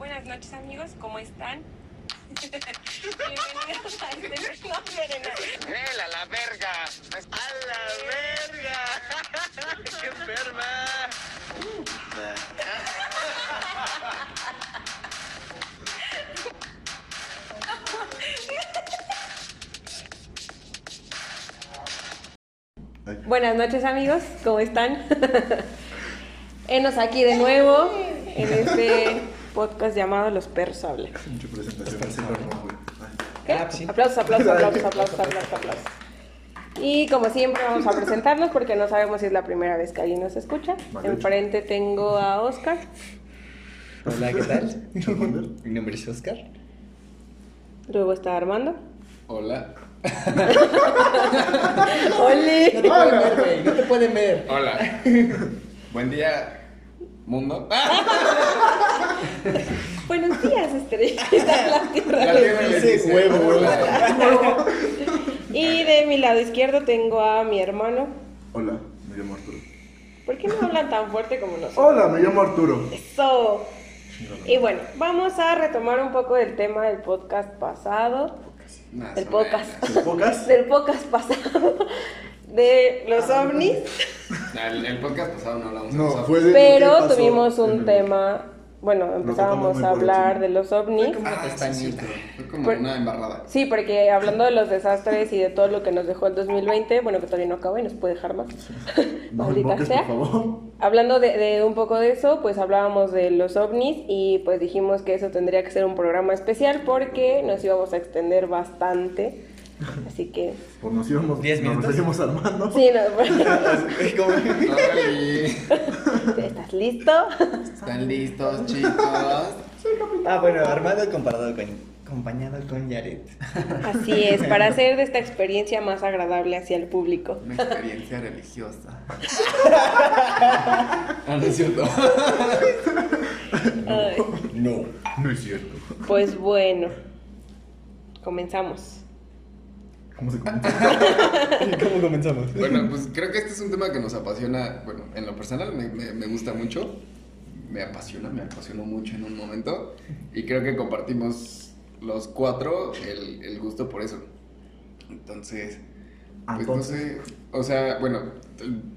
Buenas noches amigos, ¿cómo están? Bienvenidos a este no. ¡Él a la verga! ¡A la verga! ¡Qué enferma! Buenas noches amigos, ¿cómo están? Enos aquí de nuevo en este podcast llamado Los Perros Hablan. Mucha presentación. así. ¿Qué? Ah, sí. Aplausos, aplausos, aplausos, aplausos, aplausos, aplausos. Y como siempre vamos a presentarnos porque no sabemos si es la primera vez que alguien nos escucha. Enfrente tengo a Oscar. Hola, ¿qué tal? Mi nombre es Oscar. Luego está Armando. Hola. ¡Oli! No te pueden ver, güey. No te pueden ver. Hola. Buen día, mundo. Buenos días, estrellita la tierra. La tierra les Ese dice, huevo, güey. hola. Y de mi lado izquierdo tengo a mi hermano. Hola, me llamo Arturo. ¿Por qué no hablan tan fuerte como nosotros? Hola, me llamo Arturo. Eso. Y bueno, vamos a retomar un poco del tema del podcast pasado. Más Del podcast. menos. ¿Pocas? Del podcast pasado. De los ovnis. Nah, El, el podcast pasado no hablamos de los fue. Pero ¿qué pasó tuvimos un el- tema. Bueno, empezábamos a hablar de los ovnis. Una Ah, sí, fue como Por- una embarrada. Sí, porque hablando de los desastres y de todo lo que nos dejó el 2020, bueno, que todavía no acaba y nos puede dejar más. No Maldita sea. por favor. Hablando de, de un poco de eso, pues hablábamos de los ovnis y pues dijimos que eso tendría que ser un programa especial porque nos íbamos a extender bastante. Así que, Pues nos íbamos. ¿Diez Nos minutos? seguimos armando. sí, no. Órale. ¿estás listo? ¿Están listos, chicos? Ah, bueno, Armando comparado con, acompañado con Yaret. Así es, para hacer de esta experiencia más agradable hacia el público. Una experiencia religiosa. Ah, no es cierto. No. No es cierto. pues bueno, comenzamos. ¿Cómo se? ¿Cómo comenzamos? Bueno, pues creo que este es un tema que nos apasiona. Bueno, en lo personal me, me- me gusta mucho. Me apasiona, me apasionó mucho en un momento. Y creo que compartimos los cuatro el, el gusto por eso. Entonces, pues no sé. O sea, bueno,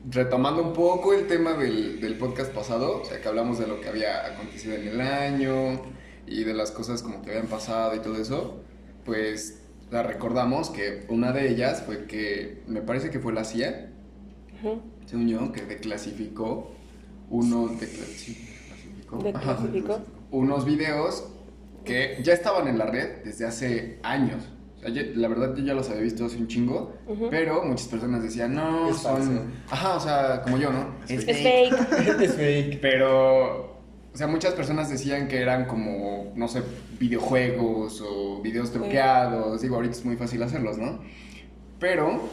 retomando un poco el tema del, del podcast pasado, o sea, que hablamos de lo que había acontecido en el año y de las cosas como que habían pasado y todo eso, pues la recordamos que una de ellas fue que me parece que fue la CIA, Ujú. según yo, que declasificó uno. Ajá. Unos videos que ya estaban en la red desde hace años. O sea, yo- la verdad yo ya los había visto hace un chingo, pero muchas personas decían, no, Es falso. son... Ajá, o sea, como yo, ¿no? Es Es fake. es fake. Pero, o sea, muchas personas decían que eran como, no sé, videojuegos o videos truqueados. Digo, ahorita es muy fácil hacerlos, ¿no? Pero,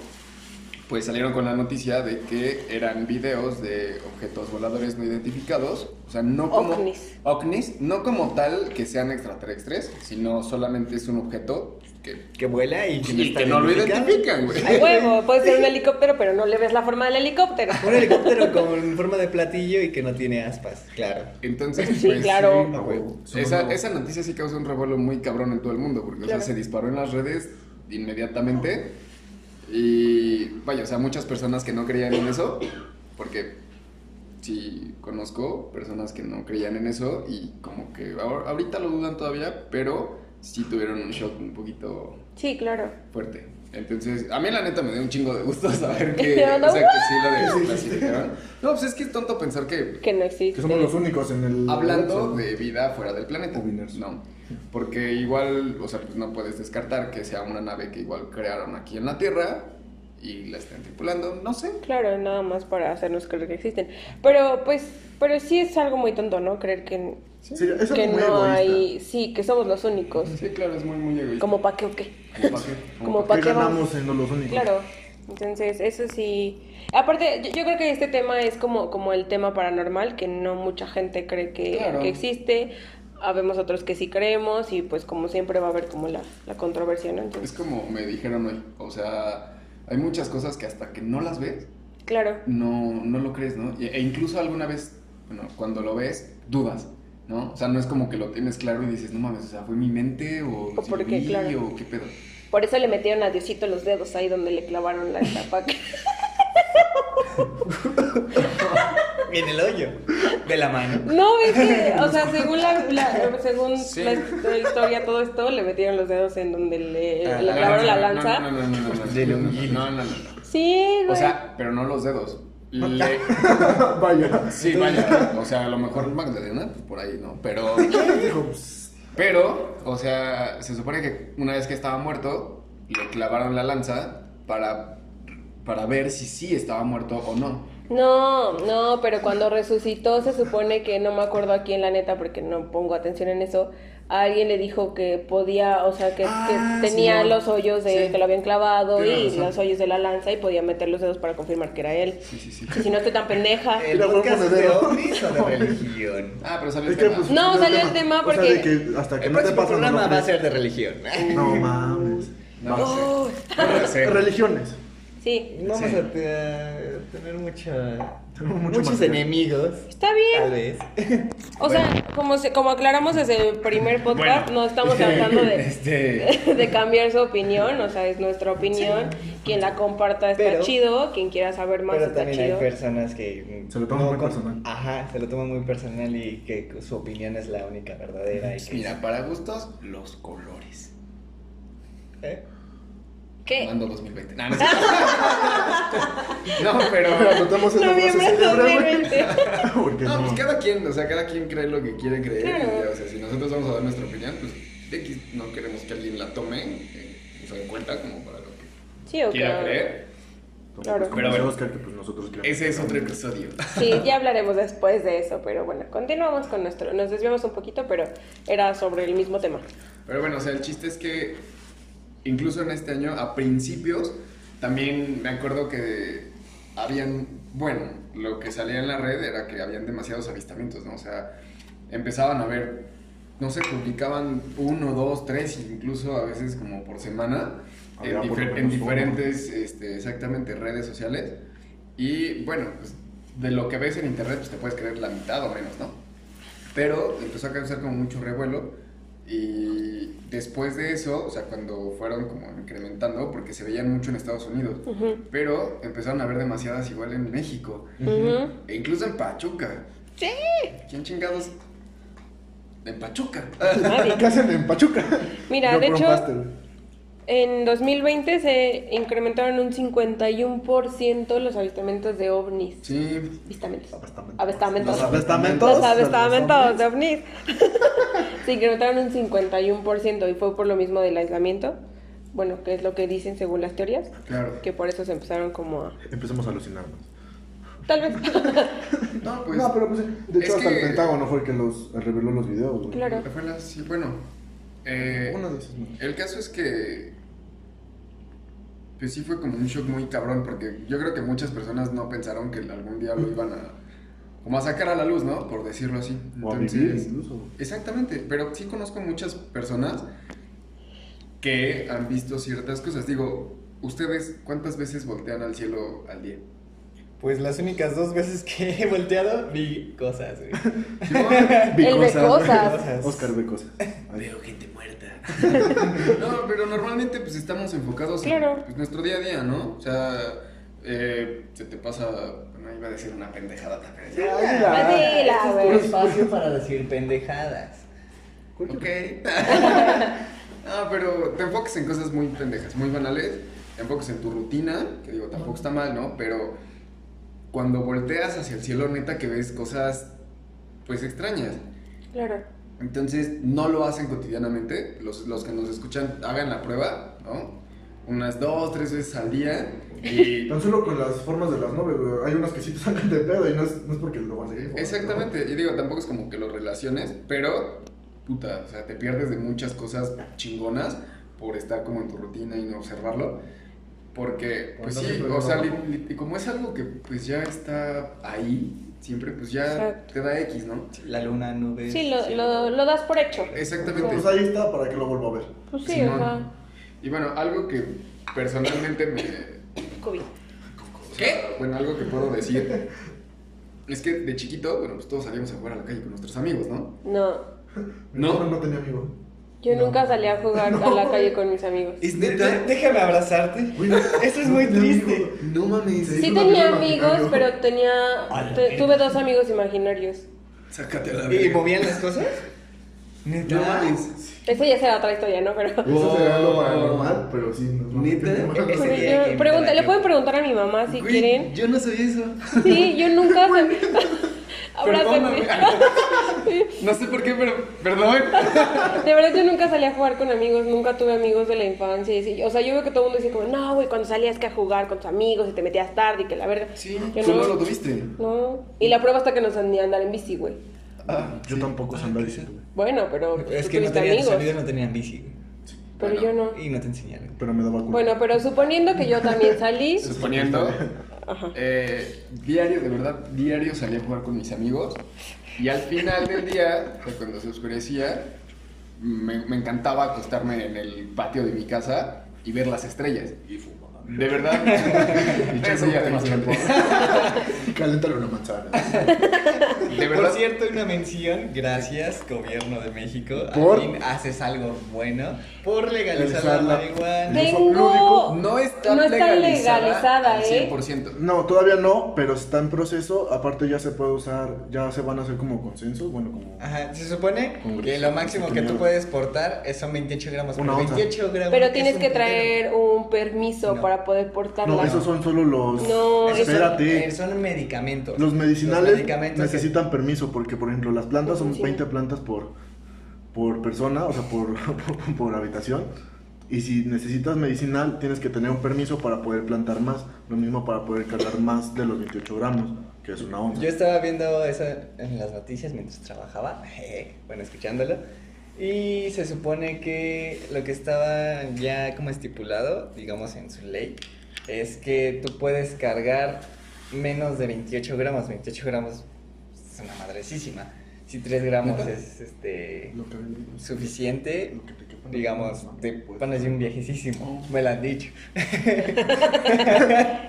pues salieron con la noticia de que eran videos de objetos voladores no identificados. O sea, no como... Ovnis. ovnis, no como tal que sean extraterrestres, sino solamente es un objeto que, Que vuela y que no, y está que no lo identifican, güey. Ay, huevo, puede ser un helicóptero, pero no le ves la forma del helicóptero. Un helicóptero con forma de platillo y que no tiene aspas, claro. Entonces, Sí, pues, claro. A huevo. Esa, esa noticia sí causó un revuelo muy cabrón en todo el mundo, porque o Claro. sea, se disparó en las redes inmediatamente. Y vaya, o sea, muchas personas que no creían en eso, porque sí conozco personas que no creían en eso y como que ahor- ahorita lo dudan todavía, pero sí tuvieron un shock un poquito Sí, claro. fuerte. Entonces, a mí la neta me dio un chingo de gusto saber que, ¿No? o sea, que sí lo desclasificaron. No, pues es que es tonto pensar que Que no existe. Que somos los únicos en el. Hablando de vida fuera del planeta. No. Porque igual, o sea, pues no puedes descartar que sea una nave que igual crearon aquí en la Tierra y la estén tripulando, no sé. Claro, nada más para hacernos creer que existen. Pero pues, pero sí es algo muy tonto, ¿no? Creer que, Sí, eso que es muy no egoísta. hay, sí, que somos los únicos. Sí, claro, es muy, muy egoísta. Como pa' qué o qué. Como pa' qué. como pa' ¿Qué ganamos siendo los únicos? Claro. Entonces, eso sí. Aparte, yo, yo creo que este tema es como, como el tema paranormal, que no mucha gente cree que, Claro. que existe. Habemos otros que sí creemos y pues como siempre va a haber como la, la controversia, ¿no? Es Entonces, como me dijeron hoy. O sea, hay muchas cosas que hasta que no las ves, claro. no, no lo crees, ¿no? E e incluso alguna vez, bueno, cuando lo ves, dudas. ¿no? O sea, no es como que lo tienes claro y dices, no mames, o sea, ¿fue mi mente o, O sí por lo qué, vi, claro. o qué pedo? Por eso le metieron a Diosito los dedos ahí donde le clavaron la tapa. En el hoyo de la mano. No, es que, o sea, según la, la- según Sí. la, la historia, todo esto, le metieron los dedos en donde le, Ah, le la clavaron la No, lanza. No, no, no, no, no, no, no, no, no, no, no. Sí, güey. O sea, pero no los dedos. Le- Vaya. Sí, vaya, o sea, a lo mejor Magdalena, pues por ahí, ¿no? Pero, Dijo, pues, pero, o sea, se supone que una vez que estaba muerto, le clavaron la lanza para, para ver si sí estaba muerto o no. No, no, pero cuando resucitó se supone que no me acuerdo aquí en la neta porque no pongo atención en eso. A alguien le dijo que podía, o sea, que, Ah, que tenía sí, los hoyos de sí. que lo habían clavado Tienes y razón. los hoyos de la lanza y podía meter los dedos para confirmar que era él. Sí, sí, sí. Y si no estoy tan pendeja. ¿El podcast de monedero. ovnis o de religión? Ah, pero salió el que, tema. pues, No, salió el tema O sea, porque- de que hasta que El no te programa no va a ser de religión. No mames. No, no sé. Religiones. Sí, Vamos Sí. a te- tener mucha- muchos material. enemigos. está Tal bien. vez. O sea, como, se, como aclaramos desde el primer podcast, Bueno. no estamos tratando de, Este, de cambiar su opinión, o sea, es nuestra opinión. Quien la comparta está Pero- chido, quien quiera saber más Pero está también chido. hay personas que Se lo toman muy con- personal. Ajá, se lo toman muy personal y que su opinión es la única verdadera. Y que mira, para gustos, los colores. ¿Eh? ¿Qué? Mando 2020. No, no, no, pero. Anotamos frase Noviembre célebre, güey. 2020. Porque No, no. pues cada quien, o sea, cada quien cree lo que quiere creer. Claro. ya, o sea, si nosotros vamos a dar nuestra opinión, pues X no queremos que alguien la tome eh, o sea, en cuenta como para lo que Sí, o quiera creer. Claro. Como Pero bueno. Que pues nosotros. Ese es otro episodio. Sí, ya hablaremos después de eso, pero bueno, continuamos con nuestro. Nos desviamos un poquito, pero era sobre el mismo tema. Pero bueno, o sea, el chiste es que incluso en este año, a principios, también me acuerdo que habían, bueno, lo que salía en la red era que habían demasiados avistamientos, ¿no? O sea, empezaban a ver, no sé, publicaban uno, dos, tres, incluso a veces como por semana, en, difer- en diferentes, este, exactamente, redes sociales. Y bueno, pues de lo que ves en internet, pues te puedes creer la mitad o menos, ¿no? Pero empezó a causar como mucho revuelo y después de eso, o sea, cuando fueron como incrementando, porque se veían mucho en Estados Unidos, pero empezaron a ver demasiadas igual en México e incluso en Pachuca. Sí. ¿Quién chingados? En Pachuca. Nadie. ¿Qué hacen en Pachuca? Mira, Yo de hecho-. En 2020 se incrementaron un 51% los avistamientos de ovnis. Sí, Avistamientos. Avistamentos. Avistamentos. Los avistamentos. Los los de ovnis. se incrementaron un 51% y fue por lo mismo del aislamiento. Bueno, que es lo que dicen según las teorías. claro. Que por eso se empezaron como a... Empezamos a alucinarnos. Tal vez. No, pues. no, pero pues de hecho hasta que- el Pentágono fue el que los reveló los videos. güey. Claro. Fue la- sí, bueno. eh, Una de esas. ¿no? El caso es que. Pues sí fue como un shock muy cabrón, porque yo creo que muchas personas no pensaron que algún día lo iban a. Como a sacar a la luz, ¿no? Por decirlo así. O a vivir incluso. Exactamente, pero sí conozco muchas personas que han visto ciertas cosas. Digo, ¿ustedes cuántas veces voltean al cielo al día? Pues las únicas dos veces que he volteado vi cosas, güey. Vi El de cosas, cosas. Oscar ve cosas. Veo gente muerta. no, pero normalmente pues estamos enfocados Claro. en pues, nuestro día a día, ¿no? O sea, eh, se te pasa, bueno, iba a decir una pendejada también. Es güey. tu espacio para decir pendejadas. Ok. no, pero te enfocas en cosas muy pendejas, muy banales. Te enfocas en tu rutina, que digo, tampoco está mal, ¿no? Pero cuando volteas hacia el cielo, neta que ves cosas, pues extrañas. Claro. Entonces, no lo hacen cotidianamente. Los, los que nos escuchan, hagan la prueba, ¿no? Unas dos, tres veces al día. Y. Tan solo con las formas de las nubes, güey. Hay unas que sí te sacan de pedo y no es, no es porque lo van a seguir. Exactamente. Y digo, tampoco es como que lo relaciones, pero. Puta, o sea, te pierdes de muchas cosas chingonas por estar como en tu rutina y no observarlo. Porque, Por pues sí, o sea, li- como es algo que pues ya está ahí, siempre pues ya Exacto. te da X, ¿no? La luna, nubes. Sí, lo, lo, lo das por hecho. Exactamente. Pues ahí está para que lo vuelva a ver. Pues sí, Simón. o sea, Y bueno, algo que personalmente me, COVID. ¿Qué? Bueno, algo que puedo decir. Es que de chiquito, bueno, pues todos salíamos a jugar a la calle con nuestros amigos, ¿no? No, Mi ¿No? no tenía amigo. Yo nunca salí a jugar a la calle con mis amigos. ¿Es de- Déjame abrazarte. Güey, Eso es no muy triste. No mames. Sí. Tenía amigo amigos, imaginario. pero tenía... Tuve dos amigos imaginarios. Sácate a la ¿Y verga. movían las cosas? ¿Neta? No mames. Eso ya será otra historia, ¿no? Pero... Eso sería lo paranormal, pero sí. no- ¿Neta? no- Pero yo- pregunta- le pueden preguntar a mi mamá si Güey, quieren. Yo no sabía eso. Sí, yo nunca sabía. Perdóname. Abrázame. No sé por qué, pero perdón. De verdad, yo nunca salí a jugar con amigos, nunca tuve amigos de la infancia. Y sí, o sea, yo veo que todo el mundo dice como, no, güey, cuando salías que a jugar con tus amigos y te metías tarde y que la verga. Sí, yo tú no lo tuviste. No. Y la prueba hasta que nos andé a andar en bici, güey. Ah, Yo tampoco sé andar bici, güey. Bueno, pero pues, Es tú que no tus amigos. amigos no tenían bici. güey. Pero Bueno. yo no. Y no te enseñaron. Pero me daba culo. Bueno, pero suponiendo que yo también salí. Suponiendo, Ajá. eh, diario, de verdad, diario salía a jugar con mis amigos. Y al final del día, pues, cuando se oscurecía, me, me encantaba acostarme en el patio de mi casa y ver las estrellas. Y fumaba. De verdad. Eso ya. Caléntale una manzana. De Por verdad. cierto, una mención, gracias, gobierno de México. ¿Por? Al fin haces algo bueno por legalizar la marihuana. Tengo. No está, No está legalizada, legalizada, al ¿eh? 100%. No, todavía no, pero está en proceso. Aparte ya se puede usar, ya se van a hacer como consensos, bueno, como... Ajá, se supone Congreso. que lo máximo que tú puedes portar es- son 28 gramos. Una pero onza. 28 gramos. Pero es tienes que traer un permiso No. Para poder portarla. No, esos son solo los... No, Espérate. eh, Son, medicamentos. Los medicinales Los medicamentos que- necesitan permiso porque, por ejemplo, las plantas son Sí. 20 plantas por, por persona, o sea, por, por, por habitación. Y si necesitas medicinal, tienes que tener un permiso para poder plantar más. Lo mismo para poder cargar más de los 28 gramos, que es una onza. Yo estaba viendo eso en las noticias mientras trabajaba, bueno, escuchándolo. Y se supone que lo que estaba ya como estipulado, digamos en su ley, es que tú puedes cargar menos de 28 gramos. 28 gramos es una madrecísima. Si 3 gramos ¿Neta? es este Lo que- suficiente, lo que te quepa en digamos, te puedes- pones de un viejecísimo. Me lo han dicho.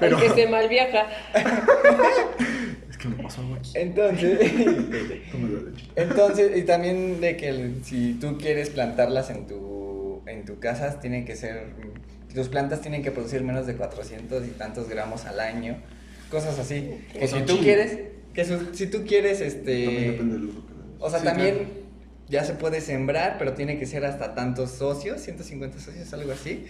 El que se mal viaja. Es que me pasó algo aquí. Entonces. Entonces, y también de que el- si tú quieres plantarlas en tu, en tu casa, tienen que ser, tus plantas tienen que producir menos de 400 y tantos gramos al año, cosas así. Que O sea, si tú quieres, que su- si tú quieres, También depende este, del uso que le des. o sea, Sí, también claro. ya se puede sembrar, pero tiene que ser hasta tantos socios, 150 socios, algo así.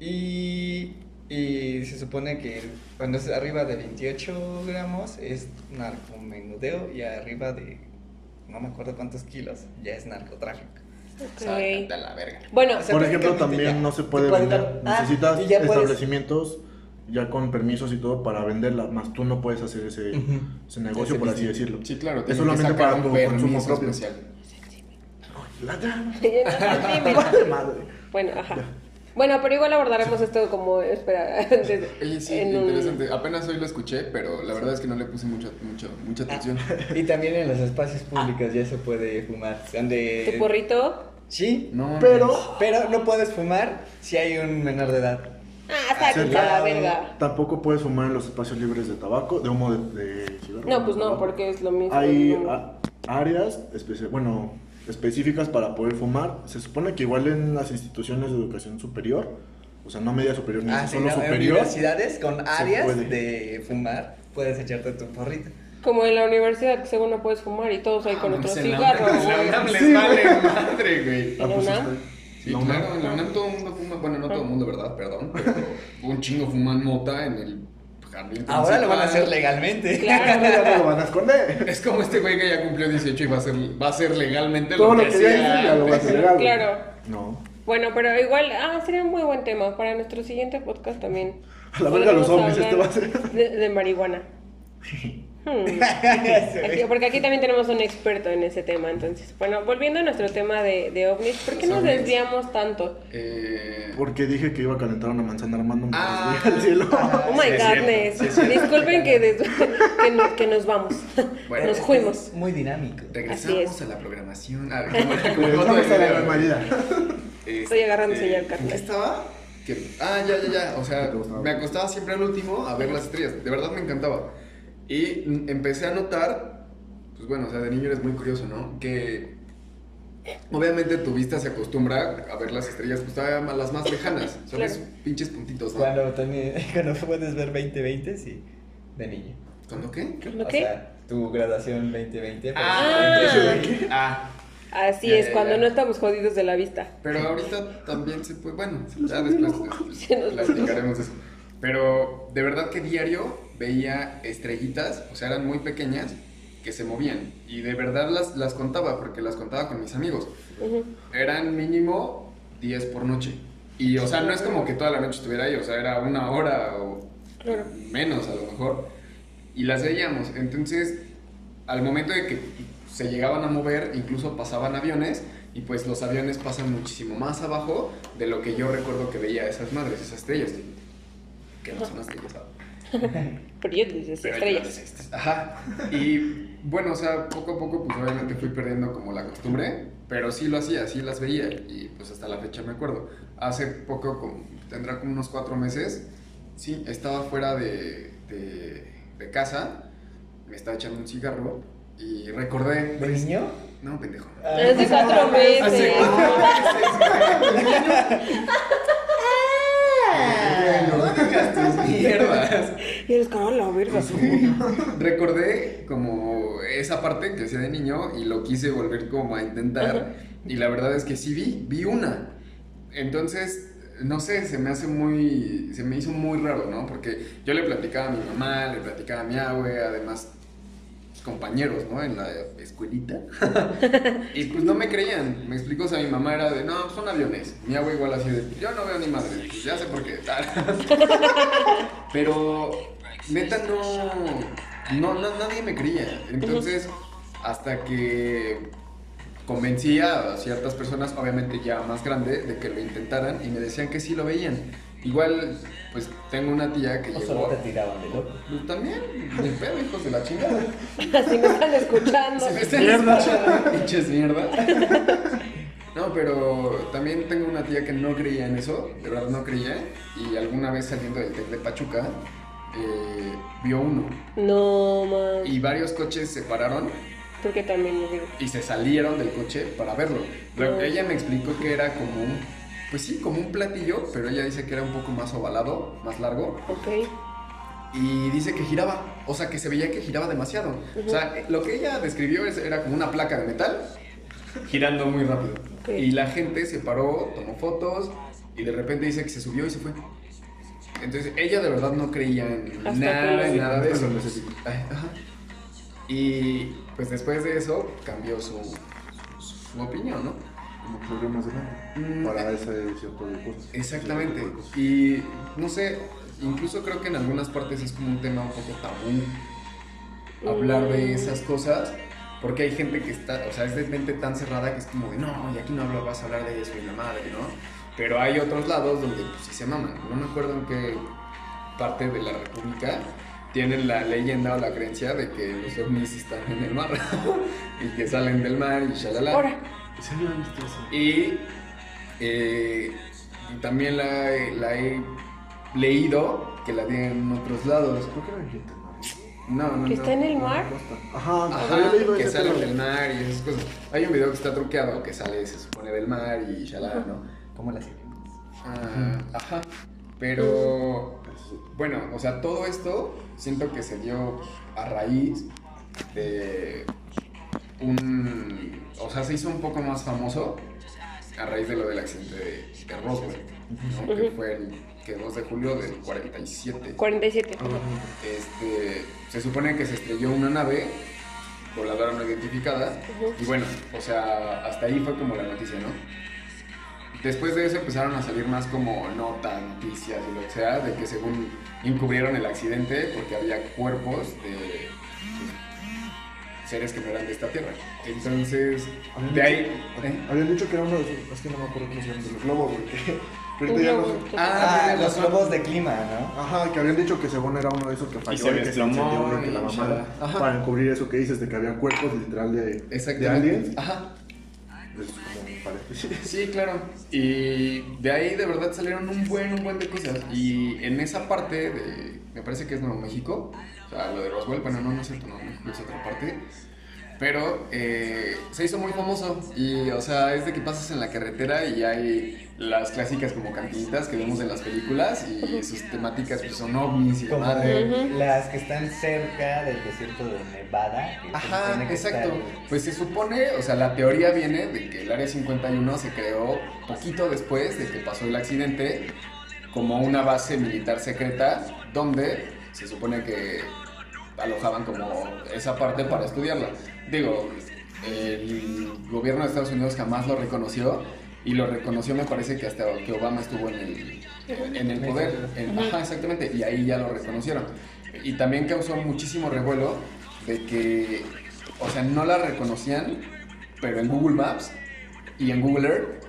Y, y se supone que cuando es arriba de 28 gramos es narcomenudeo y arriba de no me acuerdo cuántos kilos ya es narcotráfico. Ok. Sácate a la verga. Bueno, O sea, Por ejemplo, también ya. no se puede vender. ah, Necesitas ya puedes- establecimientos ya con permisos y todo para venderla, más tú no puedes hacer ese, ese negocio, Ese por así decirlo. Sí, claro. Es solamente que sacar para tu consumo propio. especial. La llama. Dime. Vale madre. bueno, ajá. Bueno, pero igual abordaremos esto como, espera, antes, Oye, sí, en un- interesante. Apenas hoy lo escuché, pero la verdad es que no le puse mucha, mucha, mucha atención. Y también en los espacios públicos ya se puede fumar. Donde... ¿Tu porrito? Sí, No, Pero pero no puedes fumar si hay un menor de edad. Ah, sáquense a la verga. tampoco puedes fumar en los espacios libres de tabaco, de humo de, de cigarro. No, pues no, porque es lo mismo. Hay No. a- áreas espe- bueno, específicas para poder fumar. Se supone que igual en las instituciones de educación superior, o sea, no media superior ni Ah, sí, solo no, en superior. universidades con áreas puede. de fumar puedes echarte tu porrito. Como en la universidad, que según no puedes fumar y todos ahí con Ah, otro pues en la les Sí, vale madre, güey. ¿En la pues, UNAM? está- Sí, la claro, UNAM. en la UNAM todo el mundo fuma, bueno, no todo el mundo, ¿verdad? Perdón, pero un chingo fuman mota en el Ahora lo van a hacer legalmente. Claro. Ya no lo van a esconder. Es como este güey que ya cumplió 18 y va a ser, va a ser legalmente Todo lo lo que que ya lo va a hacer legal. Claro. No. Bueno, pero igual, ah, sería un muy buen tema para nuestro siguiente podcast también. A la verga los zombies, este va a ser. De, de marihuana. Hmm. Aquí- porque aquí también tenemos un experto en ese tema, entonces. Bueno, volviendo a nuestro tema de, de ovnis, ¿por qué nos ovnis. desviamos tanto? Eh, Porque dije que iba a calentar una manzana armando un Ah. al cielo. Oh my sí sí cierto. Disculpen que, des- que, no- que nos vamos. Bueno, nos fuimos. Muy dinámico. regresamos a la programación. Ah, Pues foto vamos de a la normalidad. Estoy agarrando Este, señal, Carla. ¿Qué estaba? Que- ah, ya, ya, ya. O sea, ¿Qué te gustaba? me acostaba siempre al último a ver las estrellas. De verdad me encantaba. Y empecé a notar, pues bueno, o sea, de niño eres muy curioso, ¿no? Que obviamente tu vista se acostumbra a ver las estrellas, pues todavía más- las más lejanas, son Claro. esos pinches puntitos, ¿no? Cuando también, cuando puedes ver 2020, sí, de niño. ¿Cuándo qué? ¿Lo O qué? sea, tu graduación 2020. pues, Ah, de- ah, Así Ya, es, ya, cuando ya. no estamos jodidos de la vista. pero ahorita también se puede, bueno, ya después platicaremos de eso. Pero de verdad que diario veía estrellitas, o sea, eran muy pequeñas, que se movían. Y de verdad las, las contaba, porque las contaba con mis amigos. Ujú. Eran mínimo 10 por noche. Y, o sea, no es como que toda la noche estuviera ahí, o sea, era una hora o Claro. menos a lo mejor. Y las veíamos. Entonces, al momento de que se llegaban a mover, incluso pasaban aviones, y pues los aviones pasan muchísimo más abajo de lo que yo recuerdo que veía esas madres, esas estrellas. Que no son estrellas. Pero yo dices Pero estrellas. ves, Ajá. Y bueno, o sea, poco a poco, pues obviamente fui perdiendo como la costumbre, pero sí lo hacía, sí las veía, y pues hasta la fecha me acuerdo. Hace poco, como, tendrá como unos cuatro meses, sí, estaba fuera de, de, de casa, me estaba echando un cigarro, y recordé. ¿De niño? No, pendejo. Hace cuatro meses. Hace cuatro meses, digas tus mierdas. Y eres como la verga. recordé como esa parte que hacía de niño y lo quise volver como a intentar y la verdad es que sí vi, vi una. Entonces, no sé, se me hace muy, se me hizo muy raro, ¿no? Porque yo le platicaba a mi mamá, le platicaba a mi abue, además compañeros, ¿no? En la escuelita. y pues no me creían. Me explicó, o sea, mi mamá era de, no, son aviones. Mi abue igual así de, yo no veo ni madre, pues ya sé por qué. Pero neta no, no, no- nadie me creía. Entonces, hasta que convencí a ciertas personas, obviamente ya más grande, de que lo intentaran y me decían que sí lo veían. Igual, pues tengo una tía que O llegó. solo te tiraban de loco. Pues también, ni pedo, hijos de la chingada. Así me están escuchando. Si me están escuchando, pinches mierda. No, pero también tengo una tía que no creía en eso, de verdad no creía, y alguna vez saliendo del TEC de Pachuca, eh, vio uno, No, man. y varios coches se pararon Porque también lo digo. y se salieron del coche para verlo. Luego, Oh. ella me explicó que era como un, pues sí, como un platillo, pero ella dice que era un poco más ovalado, más largo, Ok. y dice que giraba, o sea, que se veía que giraba demasiado. O sea, lo que ella describió es- era como una placa de metal girando muy rápido. Ok. Y la gente se paró, tomó fotos y de repente dice que se subió y se fue. Entonces ella de verdad no creía en Hasta nada, en nada de eso. ajá. Y pues después de eso cambió su, su opinión, ¿no? Como problemas de mente. Mm, Para ese cierto cosas. Exactamente. Cierto. Y no sé, incluso creo que en algunas partes es como un tema un poco tabú hablar de Mm. esas cosas. Porque hay gente que está, o sea, es de mente tan cerrada que es como de, no, y aquí no hablo, vas a hablar de eso y la madre, ¿no? Pero hay otros lados donde pues sí se maman. No me acuerdo en qué parte de la república tienen la leyenda o la creencia de que los ovnis están en el mar y que salen del mar y shalala. Ahora. Y, eh, y también la, he- la he leído que la tienen en otros lados. Creo que era en Quintana. No, no, ¿Que no. está en el mar? Ajá, Ajá, había leído que tema. del mar y esas cosas. Hay un video que está truqueado que sale, se supone, del mar y shalala, ¿no? ¿Cómo las sirenas? Ah, ajá. Pero, bueno, o sea, todo esto siento que se dio a raíz de un... O sea, se hizo un poco más famoso a raíz de lo del accidente de, de Roswell, ¿no? Que fue el que 2 de julio del 47. 47. Este, se supone que se estrelló una nave voladora no identificada y bueno, o sea, hasta ahí fue como la noticia, ¿no? Después de eso empezaron a salir más como notas, noticias y lo que sea, de que según encubrieron el accidente porque había cuerpos de seres que no eran de esta tierra. Entonces, Habían de dicho- ahí... ¿eh? Habían dicho que era uno de esos, es que no me acuerdo cómo se llaman, de los globos, que- que ya no sé. Ah, Ah, los globos de clima, ¿no? Ajá, que habían dicho que según era uno de esos que falló se y que se desplomó que y la mamada. Ajá. Para encubrir eso que dices de que había cuerpos literal de, de aliens. Ajá. Es como un paréntesis. Sí, claro. Y de ahí de verdad salieron un buen, un buen de cosas. Y en esa parte de, me parece que es Nuevo México, sea, lo de Roswell, bueno, no, no es cierto, no, no es otra parte. Pero eh, se hizo muy famoso y, o sea, es de que pasas en la carretera y hay las clásicas como cantinitas que vemos en las películas y sus temáticas pues, son ovnis y Como demás. de las que están cerca del desierto de Nevada. Ajá, exacto. está- Pues se supone, o sea, la teoría viene de que el Área 51 se creó poquito después de que pasó el accidente como una base militar secreta donde se supone que alojaban como esa parte para estudiarla. Digo, el gobierno de Estados Unidos jamás lo reconoció y lo reconoció me parece que hasta que Obama estuvo en el, en el poder. En- ajá, exactamente, y ahí ya lo reconocieron. Y también causó muchísimo revuelo de que, o sea, no la reconocían, pero en Google Maps y en Google Earth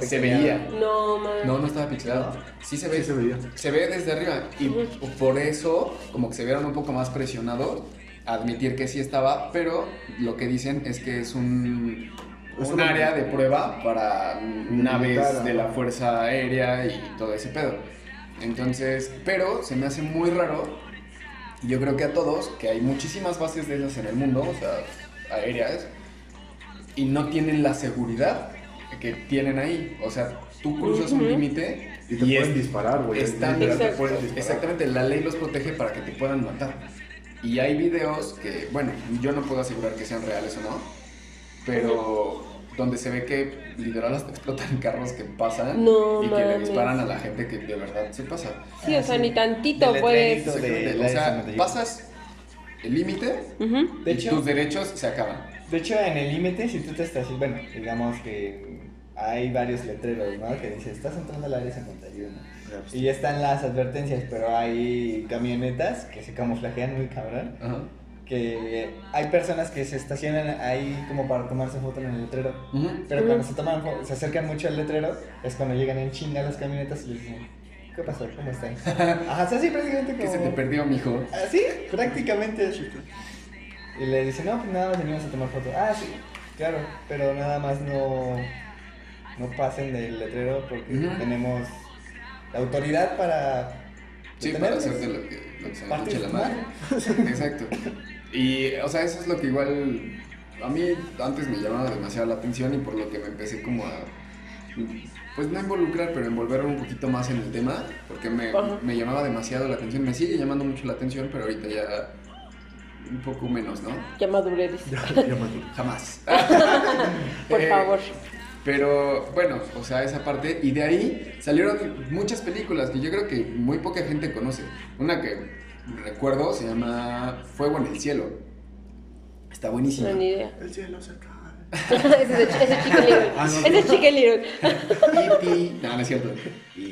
Se veía. No, man. No, no estaba pixelado. Sí se ve. Sí se veía. Se ve desde arriba. Y por eso, como que se vieron un poco más presionados a admitir que sí estaba, pero lo que dicen es que es un, Es un una- área de prueba para naves Militar, de la. Fuerza Aérea y todo ese pedo. Entonces, pero se me hace muy raro, y yo creo que a todos, que hay muchísimas bases de esas en el mundo, o sea, aéreas, y no tienen la seguridad que tienen ahí. O sea, tú cruzas un Ujú. límite Y te y pueden es- disparar, güey. Exactamente, la ley los protege para que te puedan matar. Y hay videos que, bueno, yo no puedo asegurar que sean reales o no, pero donde se ve que literal hasta explotan carros que pasan No y que le disparan a la gente que de verdad se pasa. Sí, o sea, ni tantito, pues. letrerito. de Exactamente, la o sea, pasas el límite Ujú. De y hecho- tus derechos se acaban. De hecho, en el límite, si tú te estás, bueno, digamos que hay varios letreros, ¿no? Que dice, estás entrando al área 51. Ya, pues, Y ya están las advertencias, pero hay camionetas que se camuflajean muy cabrón. Ajá. Que hay personas que se estacionan ahí como para tomarse foto en el letrero. Ujú. Pero Ujú. cuando se toman se acercan mucho al letrero, es cuando llegan en chinga las camionetas y les dicen, ¿qué pasó? ¿Cómo están? Ajá, o sea, sí, prácticamente ¿Qué como... se te perdió, mijo? Así, prácticamente. Y le dicen, no, pues nada más venimos a tomar foto. Ah, sí, claro, pero nada más no, no pasen del letrero porque Ujú. tenemos la autoridad para... Sí, para hacerte lo que, lo que se me la madre. Exacto. Y, o sea, eso es lo que igual a mí antes me llamaba demasiado la atención y por lo que me empecé como a, pues no involucrar, pero envolverme un poquito más en el tema, porque me, me llamaba demasiado la atención. Me sigue llamando mucho la atención, pero ahorita ya un poco menos, ¿no? Ya maduré, dice. ya, Jamás. Por Eh, favor. Pero bueno, o sea, esa parte. Y de ahí salieron muchas películas que yo creo que muy poca gente conoce. Una que recuerdo se llama Fuego en el Cielo. Está buenísima. No, ni idea. El cielo se cae. ese es Chicken Little. Ah, no, ese no. es Chicken Little. E.T. No, no es cierto.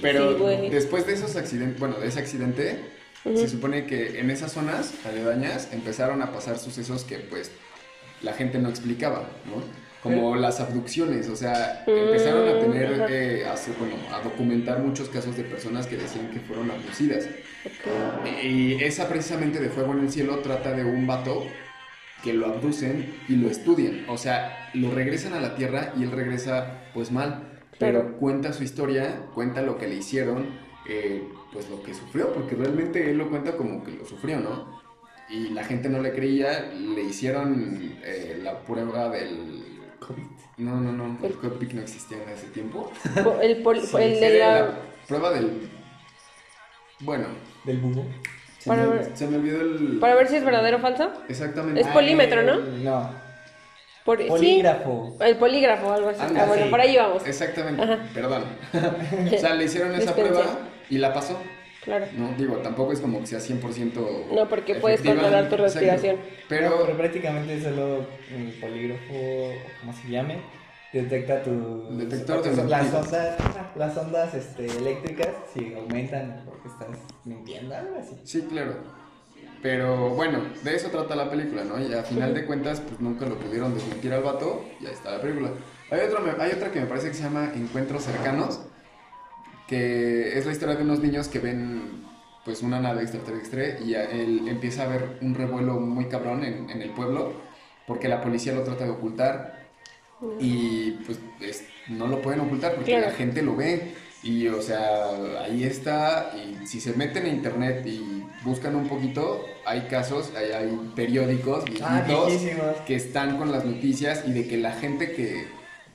Pero Sí, güey. después de esos accidentes, bueno, de ese accidente, Ujú. se supone que en esas zonas aledañas empezaron a pasar sucesos que pues la gente no explicaba, ¿no? Como las abducciones, o sea, Mm, empezaron a tener, ajá. eh, a, hacer- bueno, a documentar muchos casos de personas que decían que fueron abducidas. Ok. Y esa precisamente de Fuego en el Cielo trata de un vato que lo abducen y lo estudian. O sea, lo regresan a la Tierra y él regresa pues mal. Pero Claro. cuenta su historia, cuenta lo que le hicieron, eh, pues lo que sufrió, porque realmente él lo cuenta como que lo sufrió, ¿no? Y la gente no le creía, le hicieron eh, la prueba del... No, no, no, el cockpit no existía en ese tiempo. Po- El, pol- Sí, el de la... la prueba del... Bueno, Del búho. se, Para me, ver- se me olvidó el... Para ver si es verdadero o falso. Exactamente. Es polímetro, ¿no? No. Por, sí, Polígrafo. el polígrafo, algo así. Anda, ah, bueno, sí. por ahí vamos. Exactamente, Ajá. perdón. o sea, le hicieron esa prueba y la pasó. Claro. No, digo, tampoco es como que sea 100% No, porque puedes controlar tu Exacto. respiración. Pero, Pero, prácticamente solo el polígrafo, como se llame, detecta tu... Detector de tus- las mentiras. ondas, las ondas este, eléctricas, si aumentan porque estás mintiendo, algo así. sí, claro. Pero bueno, de eso trata la película, ¿no? Y a final de cuentas, pues nunca lo pudieron desmentir al vato y ahí está la película. Hay, otro, hay otra que me parece que se llama Encuentros Cercanos, que es la historia de unos niños que ven pues una nave extraterrestre y él empieza a haber un revuelo muy cabrón en, en el pueblo porque la policía lo trata de ocultar Y pues es- no lo pueden ocultar porque Claro. la gente lo ve. Y o sea, ahí está. Y si se meten a internet y buscan un poquito, hay casos, hay, hay periódicos Ah, que están con las noticias y de que la gente que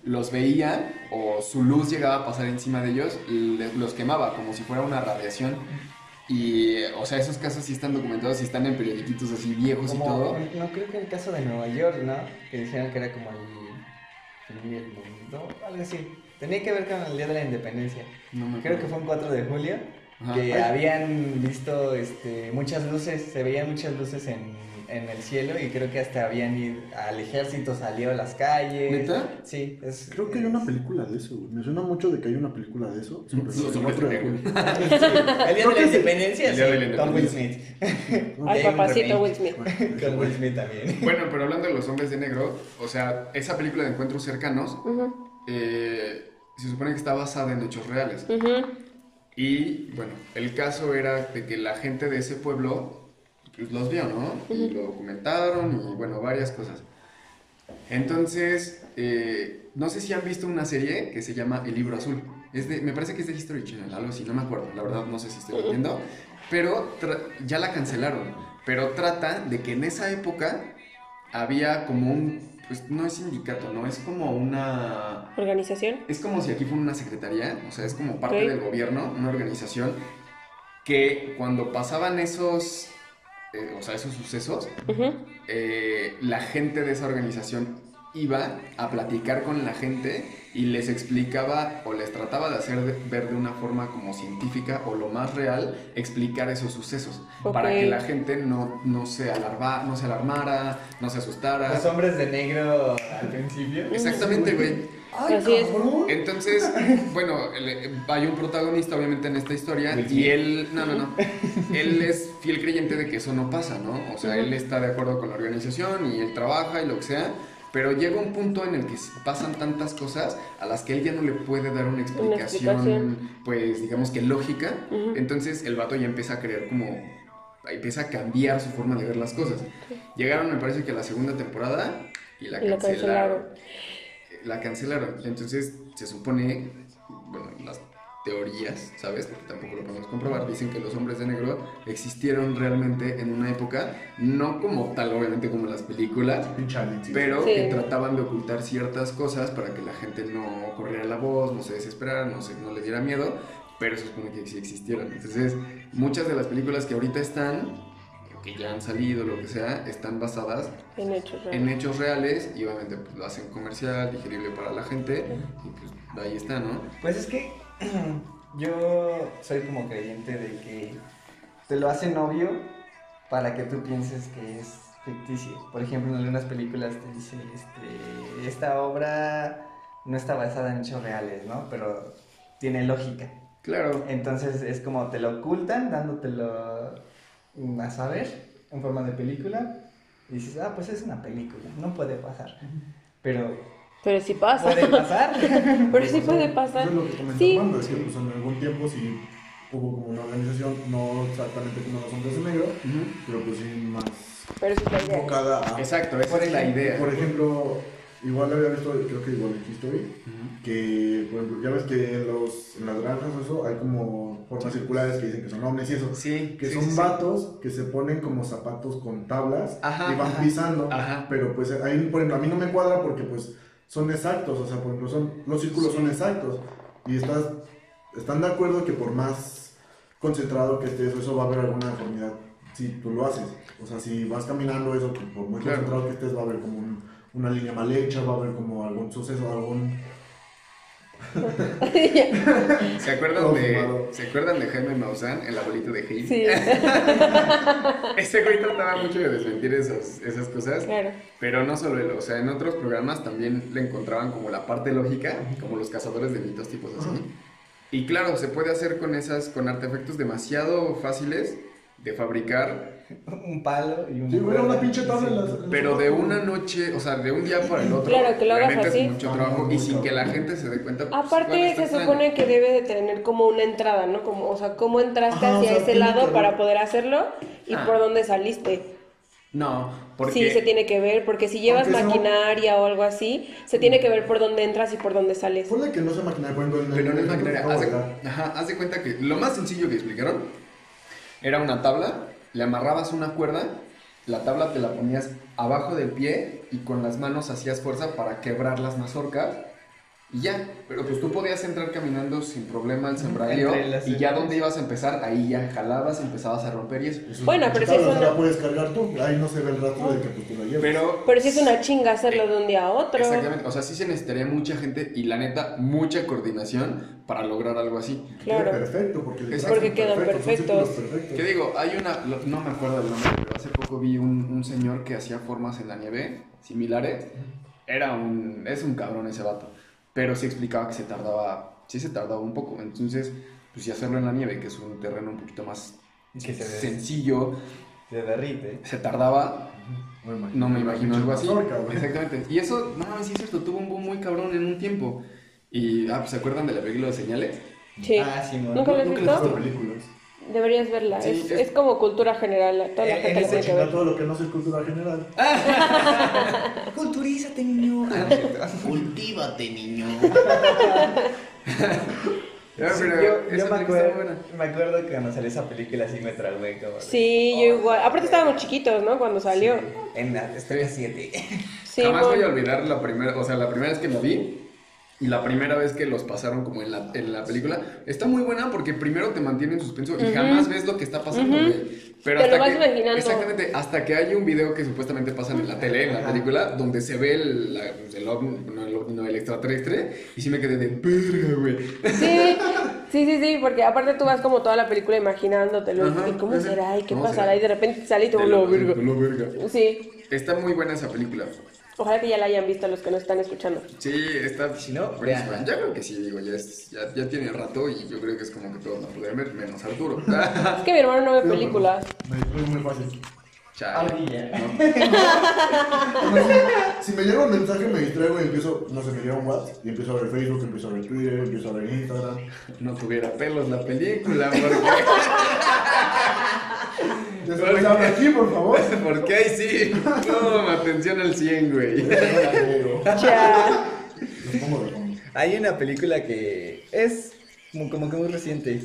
los veía o su luz llegaba a pasar encima de ellos, le- los quemaba como si fuera una radiación. Y, o sea, esos casos sí están documentados y están en periodiquitos así viejos y todo. no creo que el caso de Nueva York, ¿no? Que decían que era como el fin del mundo, algo así. Tenía que ver con el Día de la Independencia. No me Creo que fue un 4 de julio, Ajá. que habían visto este, muchas luces, se veían muchas luces en, en el cielo y creo que hasta habían ido al ejército, salió a las calles. ¿Neta? Sí, es, Creo que hay una película de eso. Me suena mucho de que hay una película de eso. sobre Los el hombres 4 de de negro. julio. El Día de la Independencia, El Día de sí, la con Will. Smith. Ay, papacito Will. Smith. Con Will Smith también. Bueno, pero hablando de los hombres de negro, o sea, esa película de encuentros cercanos eh, se supone que está basada en hechos reales. ujú. Y bueno, el caso era de que la gente de ese pueblo pues, los vio, ¿no? Y lo documentaron y bueno, varias cosas. Entonces, eh, no sé si han visto una serie que se llama El Libro Azul. Es de, me parece que es de History Channel, algo así, no me acuerdo, la verdad no sé si estoy mintiendo. Pero ya la cancelaron. Pero trata de que en esa época había como un, pues no es sindicato, ¿no? Es como una... Organización. Es como si aquí fuera una secretaría, o sea, es como parte del gobierno, una organización, que cuando pasaban esos, eh, o sea, esos sucesos, eh, la gente de esa organización iba a platicar con la gente y les explicaba o les trataba de hacer de- ver de una forma como científica o lo más real, explicar esos sucesos, para que la gente no, no, se alarma, no se alarmara, no se asustara. Los hombres de negro al principio. Exactamente, güey. Entonces, bueno, hay un protagonista obviamente en esta historia y él, no, no, no, él es fiel creyente de que eso no pasa, ¿no? O sea, él está de acuerdo con la organización y él trabaja y lo que sea, pero llega un punto en el que pasan tantas cosas a las que él ya no le puede dar una explicación, explicación. pues digamos que lógica, entonces el vato ya empieza a creer como, empieza a cambiar su forma de ver las cosas. Llegaron, me parece que a la segunda temporada y la Y la cancelaron cancelaron. la cancelaron. Entonces, se supone, teorías, ¿sabes? Porque tampoco lo podemos comprobar. Dicen que los hombres de negro existieron realmente en una época, no como tal, obviamente, como en las películas, pero Sí. que trataban de ocultar ciertas cosas para que la gente no corriera la voz, no se desesperara, no, se, no le diera miedo, pero se supone que sí existieron. Entonces, muchas de las películas que ahorita están, que ya han salido, lo que sea, están basadas En hechos en reales. hechos reales y obviamente pues, lo hacen comercial, digerible para la gente y pues ahí está, ¿no? Pues es que yo soy como creyente de que te lo hacen obvio para que tú pienses que es ficticio. Por ejemplo, en algunas películas te dice, este, esta obra no está basada en hechos reales, ¿no? Pero tiene lógica. Claro. Entonces es como te lo ocultan, dándotelo a saber en forma de película. Y dices, ah, pues es una película, no puede pasar. Pero Pero sí pasa. puede pasar. Pero sí puede pasar. Eso es lo que comenta Sí. Armando, es que pues, en algún tiempo sí hubo como una organización, no exactamente como los hombres de negro, Ujú. pero pues sí más Pero sí enfocada a... Exacto, esa Por es la idea. Por ejemplo, igual había visto, creo que igual en History, Ujú. que por ejemplo, ya ves que en, los, en las granjas o eso hay como formas circulares que dicen que son ovnis y eso. Sí, Que sí, son sí, sí. vatos que se ponen como zapatos con tablas Ajá, y van ajá, pisando. ajá. Pero pues ahí, por ejemplo, a mí no me cuadra porque pues son exactos. O sea, por ejemplo, son, los círculos son exactos. Y estás, están de acuerdo que por más concentrado que estés, eso va a haber alguna deformidad si tú lo haces. O sea, si vas caminando eso, por muy Claro. concentrado que estés, va a haber como un- una línea mal hecha, va a haber como algún suceso, algún... ¿Se acuerdan, Todo de. ¿Se acuerdan de Jaime Maussan, el abuelito de Heidi? Sí, Ese güey trataba mucho de desmentir esos, esas cosas. claro. Pero no solo él, o sea, en otros programas también le encontraban como la parte lógica, como los cazadores de mitos, tipos así. Y claro, se puede hacer con esas, con artefactos demasiado fáciles de fabricar, un palo y un Sí, era una pinche tabla en las- pero de una noche, o sea, de un día para el otro. Claro, que lo hagas así. es mucho trabajo y sin que la gente se dé cuenta. pues, Aparte se extraño. supone que debe de tener como una entrada, ¿no? Como, o sea, cómo entraste Ajá, o hacia sea, ese lado que para poder hacerlo y Ah. por dónde saliste. No, porque... Sí, se tiene que ver, porque si llevas no- maquinaria o algo así, se tiene que ver por dónde entras y por dónde sales. Ponle que no sea maquinaria, en el- Pero no es maquinaria. Haz de, ajá, haz de cuenta que lo más sencillo que explicaron era una tabla, le amarrabas una cuerda, la tabla te la ponías abajo del pie y con las manos hacías fuerza para quebrar las mazorcas y ya. Pero pues tú podías entrar caminando sin problema al sembradío y ya donde ibas a empezar, ahí ya jalabas, empezabas a romper y eso. Eso Bueno, es pero si es una- la puedes cargar tú, ahí no se ve el rastro de que pues, tú la llevas. Pero Pero si es una chinga hacerlo de un día a otro. Exactamente, o sea, sí se necesitaría mucha gente y la neta, mucha coordinación para lograr algo así. Queda Claro. perfecto, porque, quedan perfectos. perfectos. ¿Qué digo? Hay una, lo- no me acuerdo del nombre, pero hace poco vi un, un señor que hacía formas en la nieve similares. Era un, es un cabrón ese vato, pero sí explicaba que se tardaba, sí se tardaba un poco. Entonces, pues si hacerlo en la nieve, que es un terreno un poquito más Que se ve- sencillo, Se derrite. se tardaba, No me imagino, no me imagino algo así. Exactamente. Y eso, no sí es cierto, tuvo un boom muy cabrón en un tiempo. Y, ah, pues, ¿se acuerdan de la película de Señales? Sí. Ah, sí, ¿Nunca lo has nunca visto? lo he Estas películas. Deberías verla. Sí, es, es- es como cultura general. Toda la Eh, gente en la ese tiene que Chingar ver. todo lo que no sea cultura general. Culturízate, niño. Ah, es cierto. Cultívate, niño. Sí, yo, me, acuerdo, me acuerdo que cuando salió esa película sí me traumé como de- Sí, yo igual. Aparte estábamos chiquitos, ¿no? Cuando salió. En la Estrella 7. Sí, Jamás voy a olvidar la primera, o sea, la primera vez que la vi y la primera vez que los pasaron como en la, en la película. Está muy buena porque primero te mantiene en suspenso y jamás ves lo que está pasando, Ujú. güey. Pero Te lo hasta vas que, imaginando. Exactamente, hasta que hay un video que supuestamente pasan en la tele, en la película, donde se ve el, la- el, ovni- no, el, ovni, no, el extraterrestre y sí me quedé de verga, güey. Sí, sí, sí, sí, porque aparte tú vas como toda la película imaginándotelo. Ajá, ¿Y cómo ajá. será? ¿Y qué ¿Cómo pasará? será? Y de repente sale y lo lo verga. Sí, Está muy buena esa película. Ojalá que ya la hayan visto los que nos están escuchando. Sí, está. Si no. Ya creo que sí, digo, ya, es- ya, ya tiene rato y yo creo que es como que todos la pueden ver, menos Arturo. Es que mi hermano no ve películas. Me distraigo muy fácil. Chale. Ardilla. Si me llega un mensaje me distraigo y empiezo, no sé, me llega un WhatsApp y empiezo a ver Facebook, empiezo a ver Twitter, empiezo a ver Instagram. No tuviera pelos la película, porque, Después habla aquí, por favor. porque ahí sí. No, atención al 100, güey. Ya. Hay una película que es como, como que muy reciente.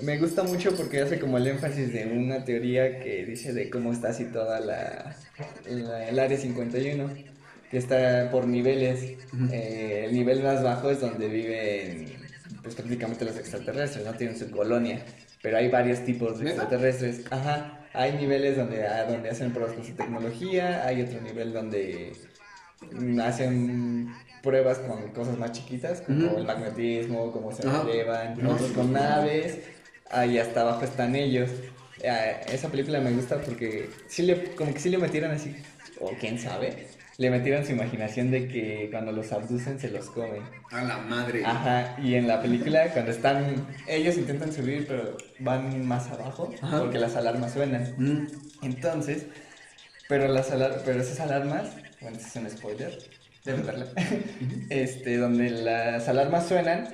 Me gusta mucho porque hace como el énfasis de una teoría que dice de cómo está situada la, la- el área 51, que está por niveles. Eh, el nivel más bajo es donde viven pues prácticamente los extraterrestres, no tienen su colonia, pero hay varios tipos de extraterrestres. Ajá, hay niveles donde, ah, donde hacen pruebas con su tecnología, hay otro nivel donde hacen pruebas con cosas más chiquitas, como el magnetismo, cómo se elevan, otros con naves, ahí hasta abajo están ellos. Eh, esa película me gusta porque sí le, como que sí le metieron así, o quién sabe, le metieron su imaginación de que cuando los abducen se los comen. A la madre. Ajá, y en la película cuando están, ellos intentan subir pero van más abajo Ajá. porque las alarmas suenan. Mm. Entonces, pero las alar- pero esas alarmas, bueno, este es un spoiler, deben verla. este, donde las alarmas suenan,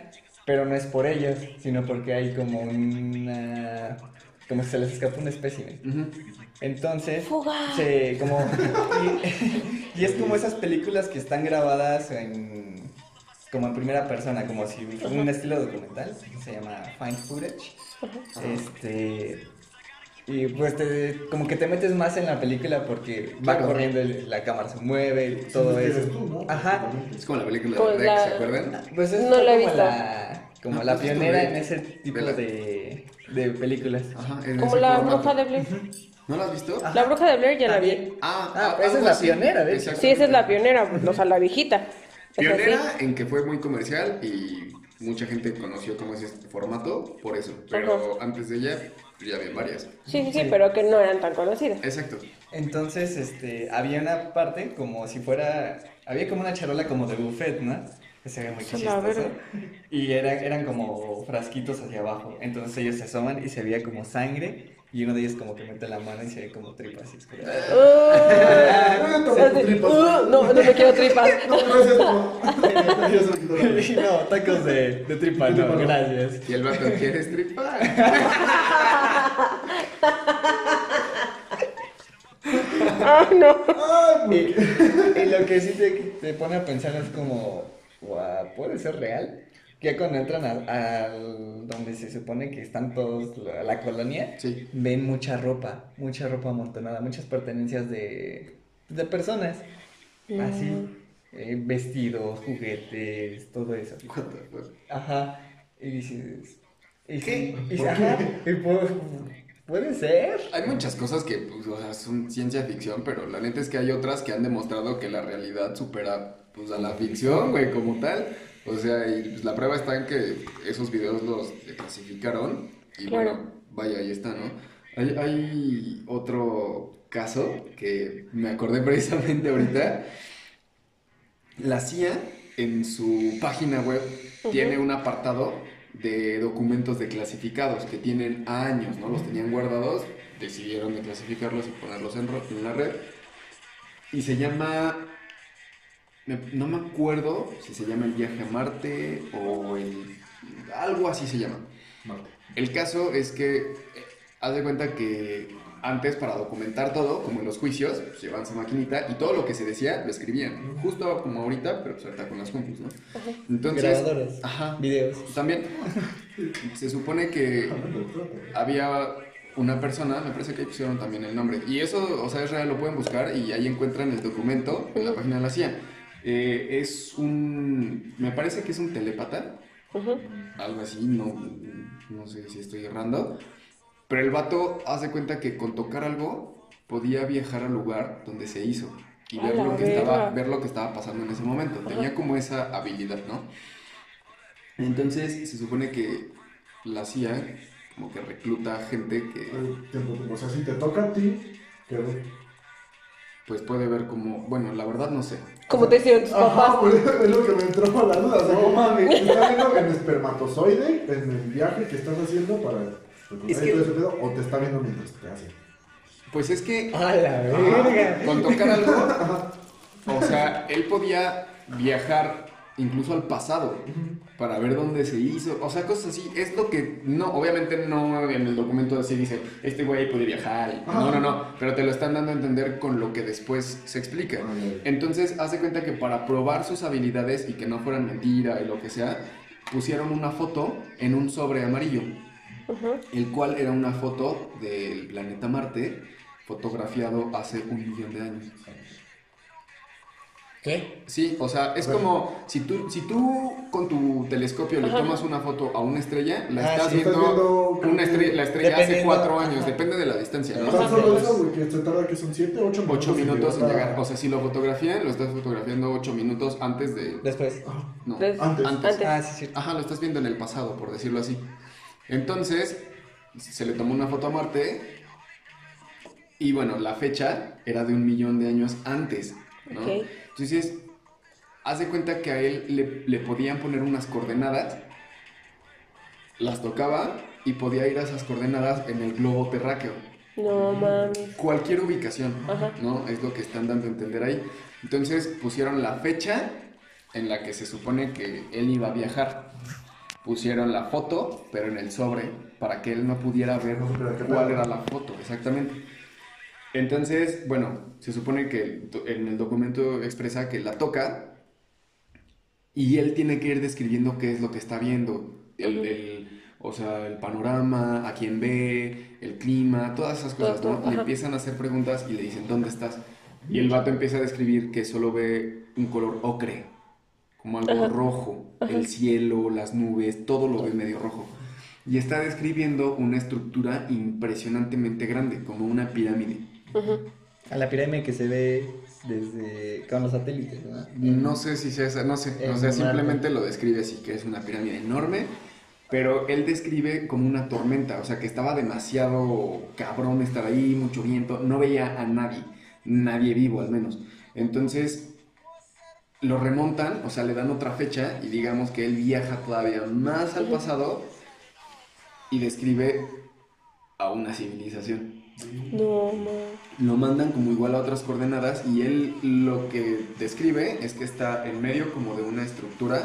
pero no es por ellos, sino porque hay como una como si se les escapa un espécimen. Ujú. Entonces, Fuga. se como y, y es como esas películas que están grabadas en como en primera persona, como si fuera un estilo documental, se llama Find Footage. Este y pues te, como que te metes más en la película porque va corriendo, el- la cámara se mueve, todo Sí, eso. eres tú, ¿no? Ajá. Es como la película Como de Rex, la- ¿se acuerdan? Pues es No la he como visto. la como Ah, la pues es pionera en ese tipo De la- de, de películas. Ajá, en Como la bruja de Blair. ¿No la has visto? La bruja de Blair ya la vi. Ah, Ah, pero esa es la así. pionera, de hecho. Sí, esa es la pionera, pues, o sea, la viejita. Pionera en que fue muy comercial y mucha gente conoció cómo es este formato por eso. Pero antes de ella, ya había varias. Sí, sí, sí, pero que no eran tan conocidas. Exacto. Entonces, este, había una parte como si fuera, había como una charola como de buffet, ¿no? Que se ve muy chistoso. Y era, eran como frasquitos hacia abajo. Entonces ellos se asoman y se veía como sangre. Y uno de ellos como que mete la mano y se ve como tripas. Y es como, Uh, Tampoco así, tripas. uh, no, no me quiero tripas. No, gracias, no. Tacos de, de tripa, no, gracias. Y el vato quiere stripar. Ah, no. Y, ¿por y lo que sí te, te pone a pensar es como, "Guau, ¿puede ser real? Que cuando entran al, al- donde se supone que están todos, la, la colonia, Sí. ven mucha ropa, mucha ropa amontonada, muchas pertenencias de, de personas. Así, eh, vestidos, juguetes, todo eso. Ajá. Y dices, ¿y ¿Qué? sí? Y ¿Por ajá, y pu- puede ser. Hay muchas cosas que pues, o sea, son ciencia ficción, pero la neta es que hay otras que han demostrado que la realidad supera pues, a la ficción, güey, como tal. O sea, y pues, la prueba está en que esos videos los clasificaron y Claro. bueno, vaya, ahí está, ¿no? Hay, hay otro caso que me acordé precisamente ahorita. La CIA en su página web tiene un apartado de documentos declasificados que tienen años, ¿no? Los tenían guardados, decidieron declasificarlos y ponerlos en, en la red. Y se llama, me- no me acuerdo si se llama el viaje a Marte o el, algo así se llama. Marte. El caso es que, eh, haz de cuenta que antes para documentar todo, como en los juicios, pues, llevaban su maquinita y todo lo que se decía lo escribían. Justo como ahorita, pero pues ahorita con las compus, ¿no? Entonces, Grabadores, ajá, videos. también se supone que había una persona, me parece que ahí pusieron también el nombre, y eso, o sea, es real, lo pueden buscar y ahí encuentran el documento en la página de la CIA. Eh, es un, me parece que es un telépata, algo así, no, no sé si estoy errando. Pero el vato hace cuenta que con tocar algo podía viajar al lugar donde se hizo y ver lo, que estaba, ver lo que estaba pasando en ese momento. Tenía como esa habilidad, ¿no? Entonces se supone que la CIA como que recluta gente que. O sea, si te toca a ti, quedó. Pues puede ver como, bueno, la verdad no sé. Como te hicieron tus Ajá, papás. pues es lo que me entró a la duda. O sea, ¿cómo te está viendo en espermatozoide, en el viaje que estás haciendo para Es que- todo ese pedo, o te está viendo mientras te hace? Pues es que ¡A la verga! con tocar algo, o sea, él podía viajar incluso al pasado para ver dónde se hizo, o sea, cosas así. Es lo que, no, obviamente no en el documento así dice, este güey puede viajar. y- no, no, no, pero te lo están dando a entender con lo que después se explica. Entonces, hace cuenta que para probar sus habilidades y que no fueran mentira y lo que sea, pusieron una foto en un sobre amarillo el cual era una foto del planeta Marte fotografiado hace un millón de años. ¿Qué? Sí, o sea, es como si tú, si tú con tu telescopio le Ajá. tomas una foto a una estrella, la Ah, estás viendo, estás viendo, creo una que- estrella, la estrella hace cuatro años, ajá. depende de la distancia, O ¿no? Ajá. solo eso, güey, que se tarda que son 7, 8 minutos. Ocho minutos en llegar. O sea, si lo fotografían, lo estás fotografiando ocho minutos antes de. Después. No, Des- Antes. Antes. Ah, sí, sí. Ajá, lo estás viendo en el pasado, por decirlo así. Entonces, se le tomó una foto a Marte. Y bueno, la fecha era de un millón de años antes, ¿no? Ok. Entonces, haz de cuenta que a él le, le podían poner unas coordenadas, las tocaba y podía ir a esas coordenadas en el globo terráqueo No mames. cualquier ubicación, Ajá. ¿no? Es lo que están dando a entender ahí. Entonces pusieron la fecha en la que se supone que él iba a viajar. Pusieron la foto, pero en el sobre, para que él no pudiera ver cuál era la foto, exactamente. Entonces, bueno, se supone que en el documento expresa que la toca y él tiene que ir describiendo qué es lo que está viendo. El, o sea, el panorama, a quién ve, el clima, todas esas cosas. Le empiezan a hacer preguntas y le dicen, ¿dónde estás? Y el vato empieza a describir que solo ve un color ocre, como algo Ajá. rojo, Ajá. el cielo, las nubes, todo lo ve medio rojo. Y está describiendo una estructura impresionantemente grande, como una pirámide. A la pirámide que se ve desde con los satélites, ¿no? No sé si sea esa, no sé, o sea, simplemente lo describe así, que es una pirámide enorme, pero él describe como una tormenta, o sea, que estaba demasiado cabrón estar ahí, mucho viento, no veía a nadie, nadie vivo al menos. Entonces, lo remontan, o sea, le dan otra fecha y digamos que él viaja todavía más al pasado y describe a una civilización No mames. lo mandan como igual a otras coordenadas y él lo que describe es que está en medio como de una estructura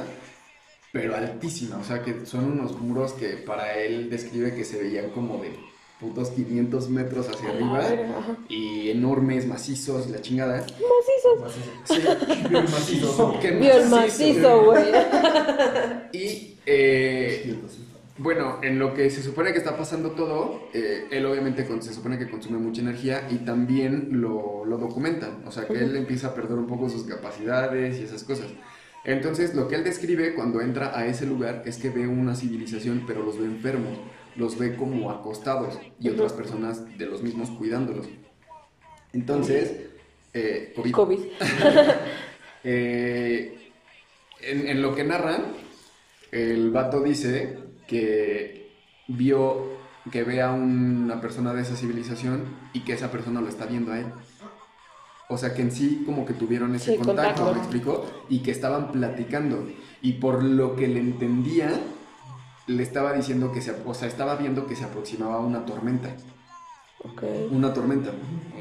pero altísima, o sea que son unos muros que para él describe que se veían como de putos 500 metros hacia arriba y enormes, macizos, la chingada. Macizos. Sí, Bien macizo. el macizo, güey. Y eh, bueno, en lo que se supone que está pasando todo, eh, él obviamente con- se supone que consume mucha energía y también lo, lo documenta. O sea, que él empieza a perder un poco sus capacidades y esas cosas. Entonces, lo que él describe cuando entra a ese lugar es que ve una civilización, pero los ve enfermos, los ve como acostados y otras personas de los mismos cuidándolos. Entonces, eh, COVID. COVID. Eh, en, en lo que narran, el vato dice que vio, que ve a una persona de esa civilización y que esa persona lo está viendo a él. O sea que en sí como que tuvieron ese Sí, contacto, contacto. ¿me explicó? Y que estaban platicando. Y por lo que le entendía, le estaba diciendo que se, o sea, estaba viendo que se aproximaba una tormenta Ok. una tormenta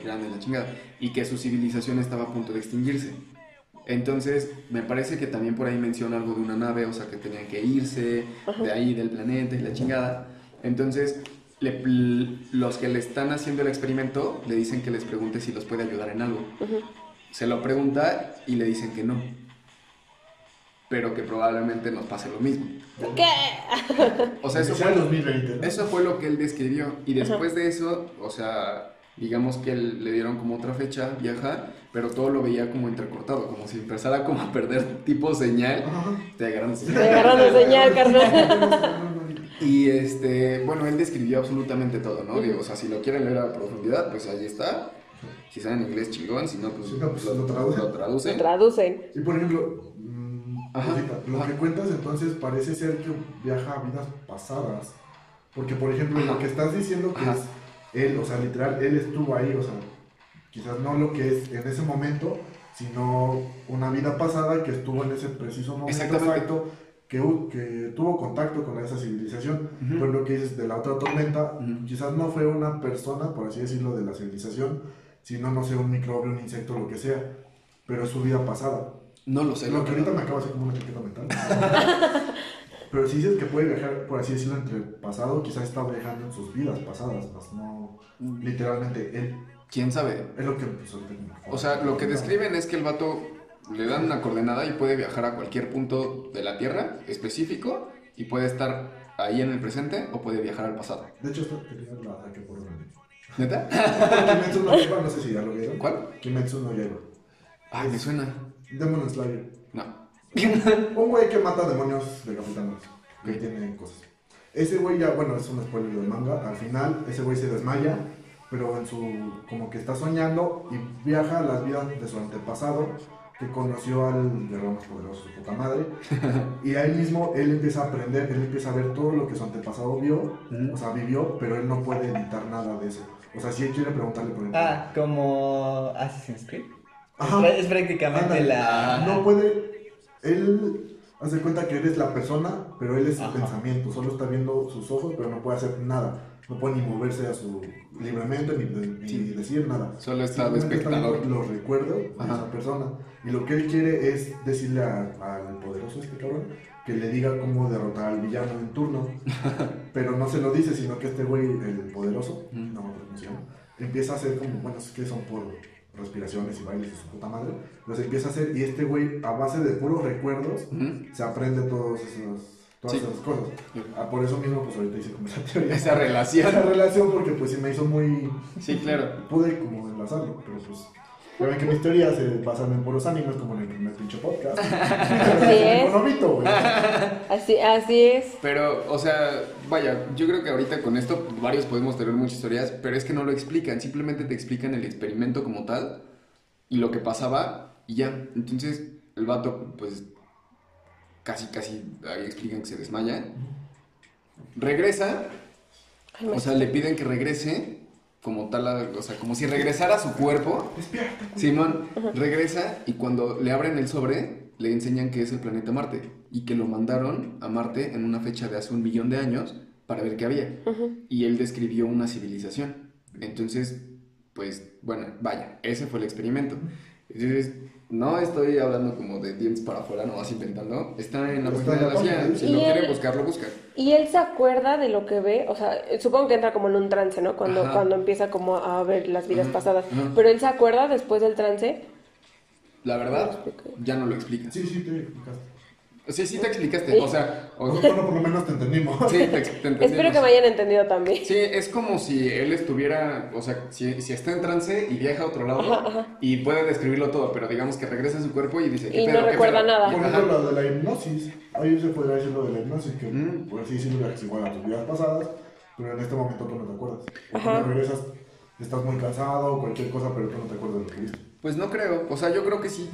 grande, la chingada, y que su civilización estaba a punto de extinguirse. Entonces, me parece que también por ahí menciona algo de una nave, o sea, que tenían que irse de ahí, del planeta y la chingada. Entonces, le los que le están haciendo el experimento le dicen que les pregunte si los puede ayudar en algo. Se lo pregunta y le dicen que no. Pero que probablemente nos pase lo mismo. ¿Qué? O sea, eso fue el 2020. ¿no? eso fue lo que él describió. Y después de eso, o sea, digamos que le dieron como otra fecha viajar, pero todo lo veía como entrecortado, como si empezara como a perder tipo señal. Te agarran Estoy agarrando señal, carnal. Y este, bueno, él describió absolutamente todo, ¿no? Digo, o sea, si lo quieren leer a profundidad, pues ahí está. Si saben inglés chingón, si no, pues, Si no, pues, lo traducen. lo traducen. Traducen. Y por ejemplo, mm, Ajá, lo ajá. que cuentas entonces parece ser que viaja a vidas pasadas. Porque, por ejemplo, lo Ajá. que estás diciendo que Ajá. es él, o sea, literal, él estuvo ahí, o sea, quizás no lo que es en ese momento, sino una vida pasada que estuvo en ese preciso momento exacto, que, tuvo contacto con esa civilización. Ujú. Pero lo que dices de la otra tormenta, quizás no fue una persona, por así decirlo, de la civilización, sino, no sé, un microbio, un insecto, lo que sea, pero es su vida pasada. No lo sé. Lo que ahorita me acaba de hacer como una chaqueta mental. Pero si dices que puede viajar, por así decirlo, entre el pasado, quizás está viajando en sus vidas pasadas, más no literalmente él. ¿Quién sabe? Es lo que ahorita me- O sea, lo que describen es que el vato le dan una coordenada y puede viajar a cualquier punto de la Tierra específico y puede estar ahí en el presente o puede viajar al pasado. De hecho, esta tenía la saqué por un año. ¿Neta? Kimetsu no Yaiba, no sé si ya lo vieron. ¿Cuál? Kimetsu no Yaiba. Ay, me suena. Demon Slayer. No. Un güey que mata demonios decapitados. Que Ok. tiene cosas. Ese güey ya, bueno, es un spoiler del manga. Al final, ese güey se desmaya, pero en su. como que está soñando y viaja a las vidas de su antepasado, que conoció al guerrero más poderoso, su puta madre. y ahí mismo él empieza a aprender, él empieza a ver todo lo que su antepasado vio, o sea, vivió, pero él no puede editar nada de eso. O sea, si él quiere preguntarle, por ejemplo. Ah, como Assassin's Creed. Ajá. Es, prácticamente la. No puede. Él hace cuenta que eres la persona, pero él es Ajá. pensamiento. Solo está viendo sus ojos, pero no puede hacer nada. No puede ni moverse a su libremente, ni, ni Sí. decir nada. Solo está de espectador. los recuerdos de Ajá. esa persona. Y lo que él quiere es decirle a- al poderoso este cabrón que le diga cómo derrotar al villano en turno. pero no se lo dice, sino que este güey, el poderoso, no me acuerdo cómo se llama, empieza a hacer como, bueno, es que son por respiraciones y bailes de su puta madre. Los empieza a hacer y este güey, a base de puros recuerdos, se aprende todos esos, todas Sí. esas cosas. Ah, por eso mismo, pues ahorita hice como esa teoría. Esa relación. Esa relación, porque pues sí me hizo muy. Sí, claro. Pude como enlazarlo, pero pues. Ya ven que mis teorías se basan en puros animes, como en el primer pinche podcast. Así es. Güey. Así, así es. Pero, o sea, vaya, yo creo que ahorita con esto varios podemos tener muchas historias, pero es que no lo explican, simplemente te explican el experimento como tal y lo que pasaba y ya. Entonces, el vato, pues, casi, casi, ahí explican que se desmaya. Regresa, Ay, o sea, le piden que regrese como tal, o sea, como si regresara a su cuerpo. Despierta. Simón regresa y cuando le abren el sobre, le enseñan que es el planeta Marte y que lo mandaron a Marte en una fecha de hace un millón de años para ver qué había. Y él describió una civilización. Entonces, pues, bueno, vaya, ese fue el experimento. Y dices, no estoy hablando como de dientes para afuera, no vas inventando. Está en la página de la CIA. Si Y lo quiere buscar, lo busca. Y él se acuerda de lo que ve, o sea, supongo que entra como en un trance, ¿no? Cuando, Ajá. cuando empieza como a ver las vidas pasadas. Pero él se acuerda después del trance. La verdad, expliqué. ya no lo explica. Sí, sí, te explicaste. Sí, sí te explicaste. O sea, o- Bueno, por lo menos te entendimos. sí, te, te entendimos. Espero que me hayan entendido también. Sí, es como si él estuviera, o sea, si, si está en trance y viaja a otro lado Ajá, ajá. y puede describirlo todo, pero digamos que regresa a su cuerpo y dice, ¿qué Y no pedo, qué recuerda pedo? nada. Por ejemplo, lo de la hipnosis. Ahí se podría decir lo de la hipnosis, que Mm. por así decirlo es igual a tus vidas pasadas, pero en este momento tú no te acuerdas. Cuando regresas, estás muy cansado o cualquier cosa, pero tú no te acuerdas de lo que viste. Pues no creo, o sea, yo creo que sí.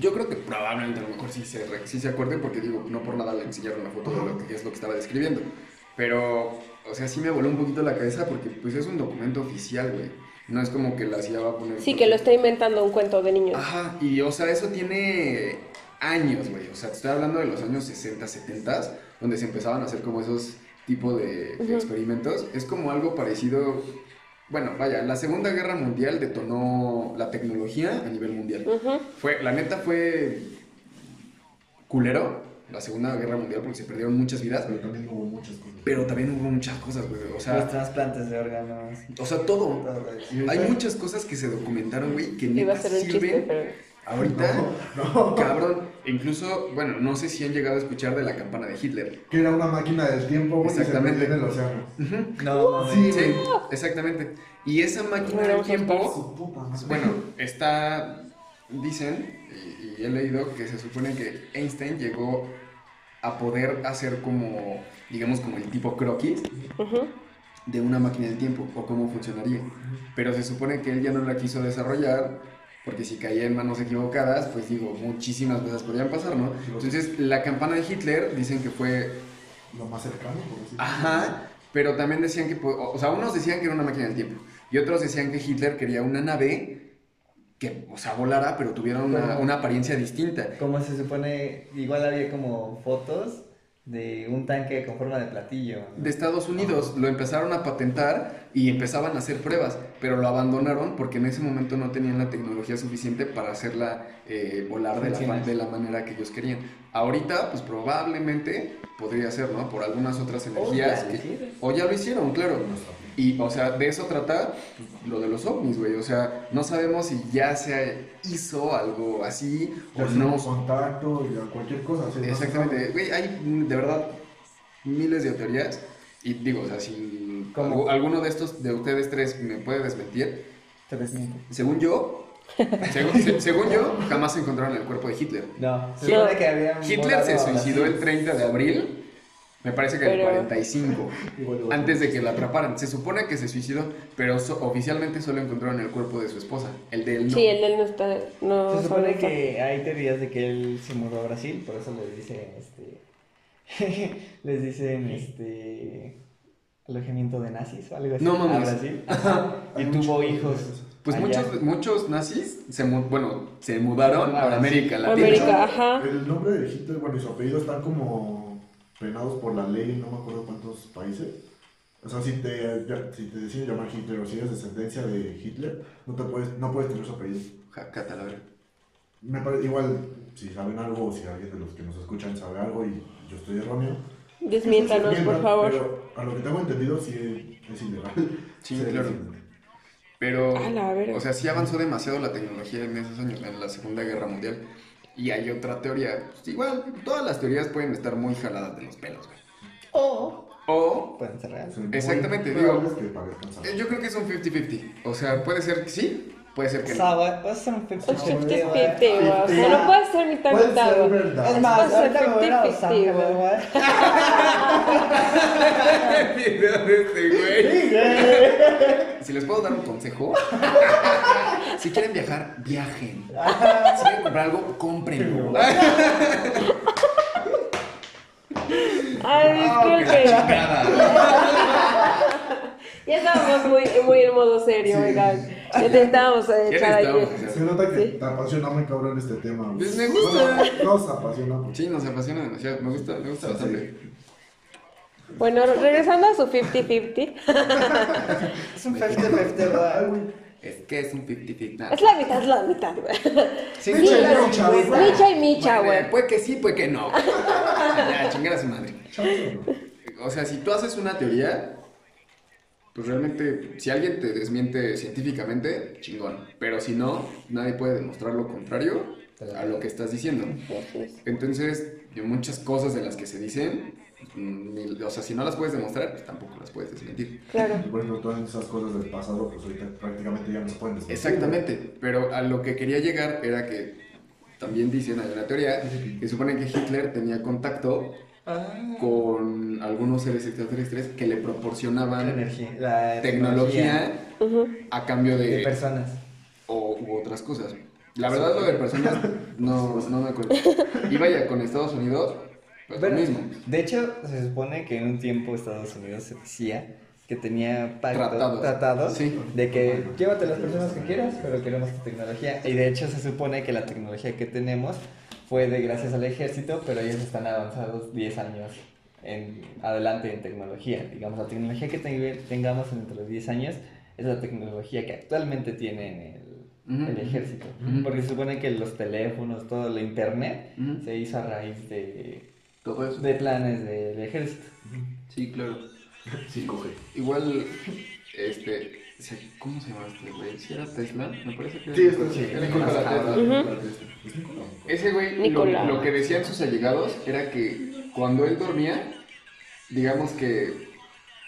Yo creo que probablemente a lo mejor sí se, sí se acuerde porque digo, no por nada le enseñaron la foto de lo que es lo que estaba describiendo. Pero, o sea, sí me voló un poquito la cabeza porque pues es un documento oficial, güey. No es como que la CIA va a poner... Sí, que lo está inventando un cuento de niños. Ajá, y o sea, eso tiene años, güey. O sea, te estoy hablando de los años 60, 70, donde se empezaban a hacer como esos tipos de Ujú. experimentos. Es como algo parecido. Bueno, vaya, la Segunda Guerra Mundial detonó la tecnología a nivel mundial. Fue, la neta fue culero, la Segunda Guerra Mundial, porque se perdieron muchas vidas. Pero también hubo muchas cosas. Pero también hubo muchas cosas, güey. O Los sea, trasplantes de órganos. o sea, todo. Hay muchas cosas que se documentaron, güey, que neta chiste, sirven pero. Ahorita. No, Cabrón, incluso, bueno, no sé si han llegado a escuchar de la campana de Hitler. que era una máquina del tiempo, güey, y se Exactamente. perdió en el océano. No. Sí, exactamente. Y esa máquina del tiempo, puta bueno, está, dicen, y, y he leído que se supone que Einstein llegó a poder hacer como, digamos, como el tipo croquis Ujú. de una máquina del tiempo o cómo funcionaría. Pero se supone que él ya no la quiso desarrollar porque si caía en manos equivocadas, pues digo, muchísimas cosas podrían pasar, ¿no? Entonces, la campana de Hitler dicen que fue Lo más cercano, por decirlo. Ajá, pero también decían que, o sea, unos decían que era una máquina del tiempo y otros decían que Hitler quería una nave que, o sea, volara, pero tuviera una, una apariencia distinta. Como se supone, igual había como fotos de un tanque con forma de platillo. ¿no? De Estados Unidos lo empezaron a patentar y empezaban a hacer pruebas, pero lo abandonaron porque en ese momento no tenían la tecnología suficiente para hacerla eh, volar de la, de la manera que ellos querían. Ahorita, pues probablemente podría ser, ¿no? Por algunas otras O energías. ya lo que- o ya lo hicieron, claro. Y, o sea, de eso trata pues, lo de los ovnis, güey. O sea, no sabemos si ya se hizo algo así o Ya sea no. contacto y cualquier cosa. Exactamente. Güey, hay de verdad miles de teorías. Y digo, o sea, si ¿Cómo? algu- alguno de estos, de ustedes tres, me puede desmentir, Te desmiento. según yo, según, se- según yo, jamás encontraron el cuerpo de Hitler. No, se supone que había Hitler se suicidó el 30 de abril, me parece que en el Pero- 45. Igual, igual. Antes de que la atraparan. Se supone que se suicidó, pero so- oficialmente solo encontraron el cuerpo de su esposa. El de él no. Sí, el de él no está. No Se supone que hay teorías de que él se mudó a Brasil, por eso les dicen este les dicen este alojamiento de nazis o algo así No mames. a Brasil. y tuvo hijos. Pues allá. muchos, muchos nazis se, bueno, se mudaron Ah, a sí. América Latina. América, ajá. El nombre de Hitler, bueno, y su apellido están como penados por la ley en no me acuerdo cuántos países. O sea, si te, ya- si te deciden llamar Hitler o si eres descendencia de Hitler, no, te puedes, no puedes tener su apellido. Me parece, igual, si saben algo o si alguien de los que nos escuchan sabe algo y yo estoy erróneo. Desmiéntanos, por desmientan, favor. Pero a lo que tengo entendido, sí es ilegal. Sí, ser claro. Pero, o sea, sí avanzó demasiado la tecnología en esos años, en la Segunda Guerra Mundial. Y hay otra teoría. pues, igual, todas las teorías pueden estar muy jaladas de los pelos, güey. O O, pueden ser reales. Exactamente, digo- eh, yo creo que es un 50-50. O sea, puede ser que sí, puede ser que O no. sea, va va a ser un Un 50-50, 50-50, güey. O sea, no puede ser mitad Puede mitad, ser verdad. Es más, Puede ser ahorita me voy a ir a Los 50-50, Ángeles, güey. güey. El video de este güey. Si les puedo dar un consejo, si quieren viajar, viajen. Si quieren comprar algo, cómprenlo. Ay, Ah, disculpe. Ya estábamos muy, muy en modo serio, Sí. oigan. Intentábamos eh, Ya echar ahí. Se nota que Sí. te apasiona muy cabrón este tema. Pues me gusta. Bueno, Nos apasiona. pues. Sí, nos apasiona demasiado. Me gusta, me gusta Sí. bastante. Bueno, regresando a su 50-50. Es un 50-50, Ay, ¿verdad? güey. Es que es un 50-50. Nah. Es la mitad, es la mitad, güey. Sí, Micha y Micha, güey. Micha y Micha, Bueno, güey. Puede que sí, puede que no. ya, chingar a su madre. O sea, si tú haces una teoría, pues realmente, si alguien te desmiente científicamente, chingón. Pero si no, nadie puede demostrar lo contrario a lo que estás diciendo. Entonces, hay muchas cosas de las que se dicen, o sea, si no las puedes demostrar, pues tampoco las puedes desmentir. Claro. Y por ejemplo, todas esas cosas del pasado, pues ahorita prácticamente ya no se pueden desmentir. Exactamente, pero a lo que quería llegar era que también dicen, hay una teoría, que supone que Hitler tenía contacto Ah, con algunos seres extraterrestres que le la proporcionaban energía, la tecnología Ujú. a cambio de de personas. o, u otras cosas. La verdad lo de personas no, no me acuerdo. Y vaya, con Estados Unidos, pues Bueno, lo mismo. De hecho, se supone que en un tiempo Estados Unidos se decía que tenía pactos, Tratados. tratados Sí. de que llévate las personas que quieras, pero queremos tu tecnología. Y de hecho se supone que la tecnología que tenemos fue de gracias al ejército, pero ellos están avanzados 10 años en, adelante en tecnología. Digamos, la tecnología que te- tengamos dentro de 10 años es la tecnología que actualmente tiene el, el ejército. Porque se supone que los teléfonos, todo el internet, se hizo a raíz de, Todo eso. de planes del ejército. Sí, claro. Sí, coge. Igual, este, ¿cómo se llama este güey? ¿Si era Tesla? Me parece que era Sí, sí. era Nikola Tesla. Ese güey, lo, lo que decían sus allegados era que cuando él dormía, digamos que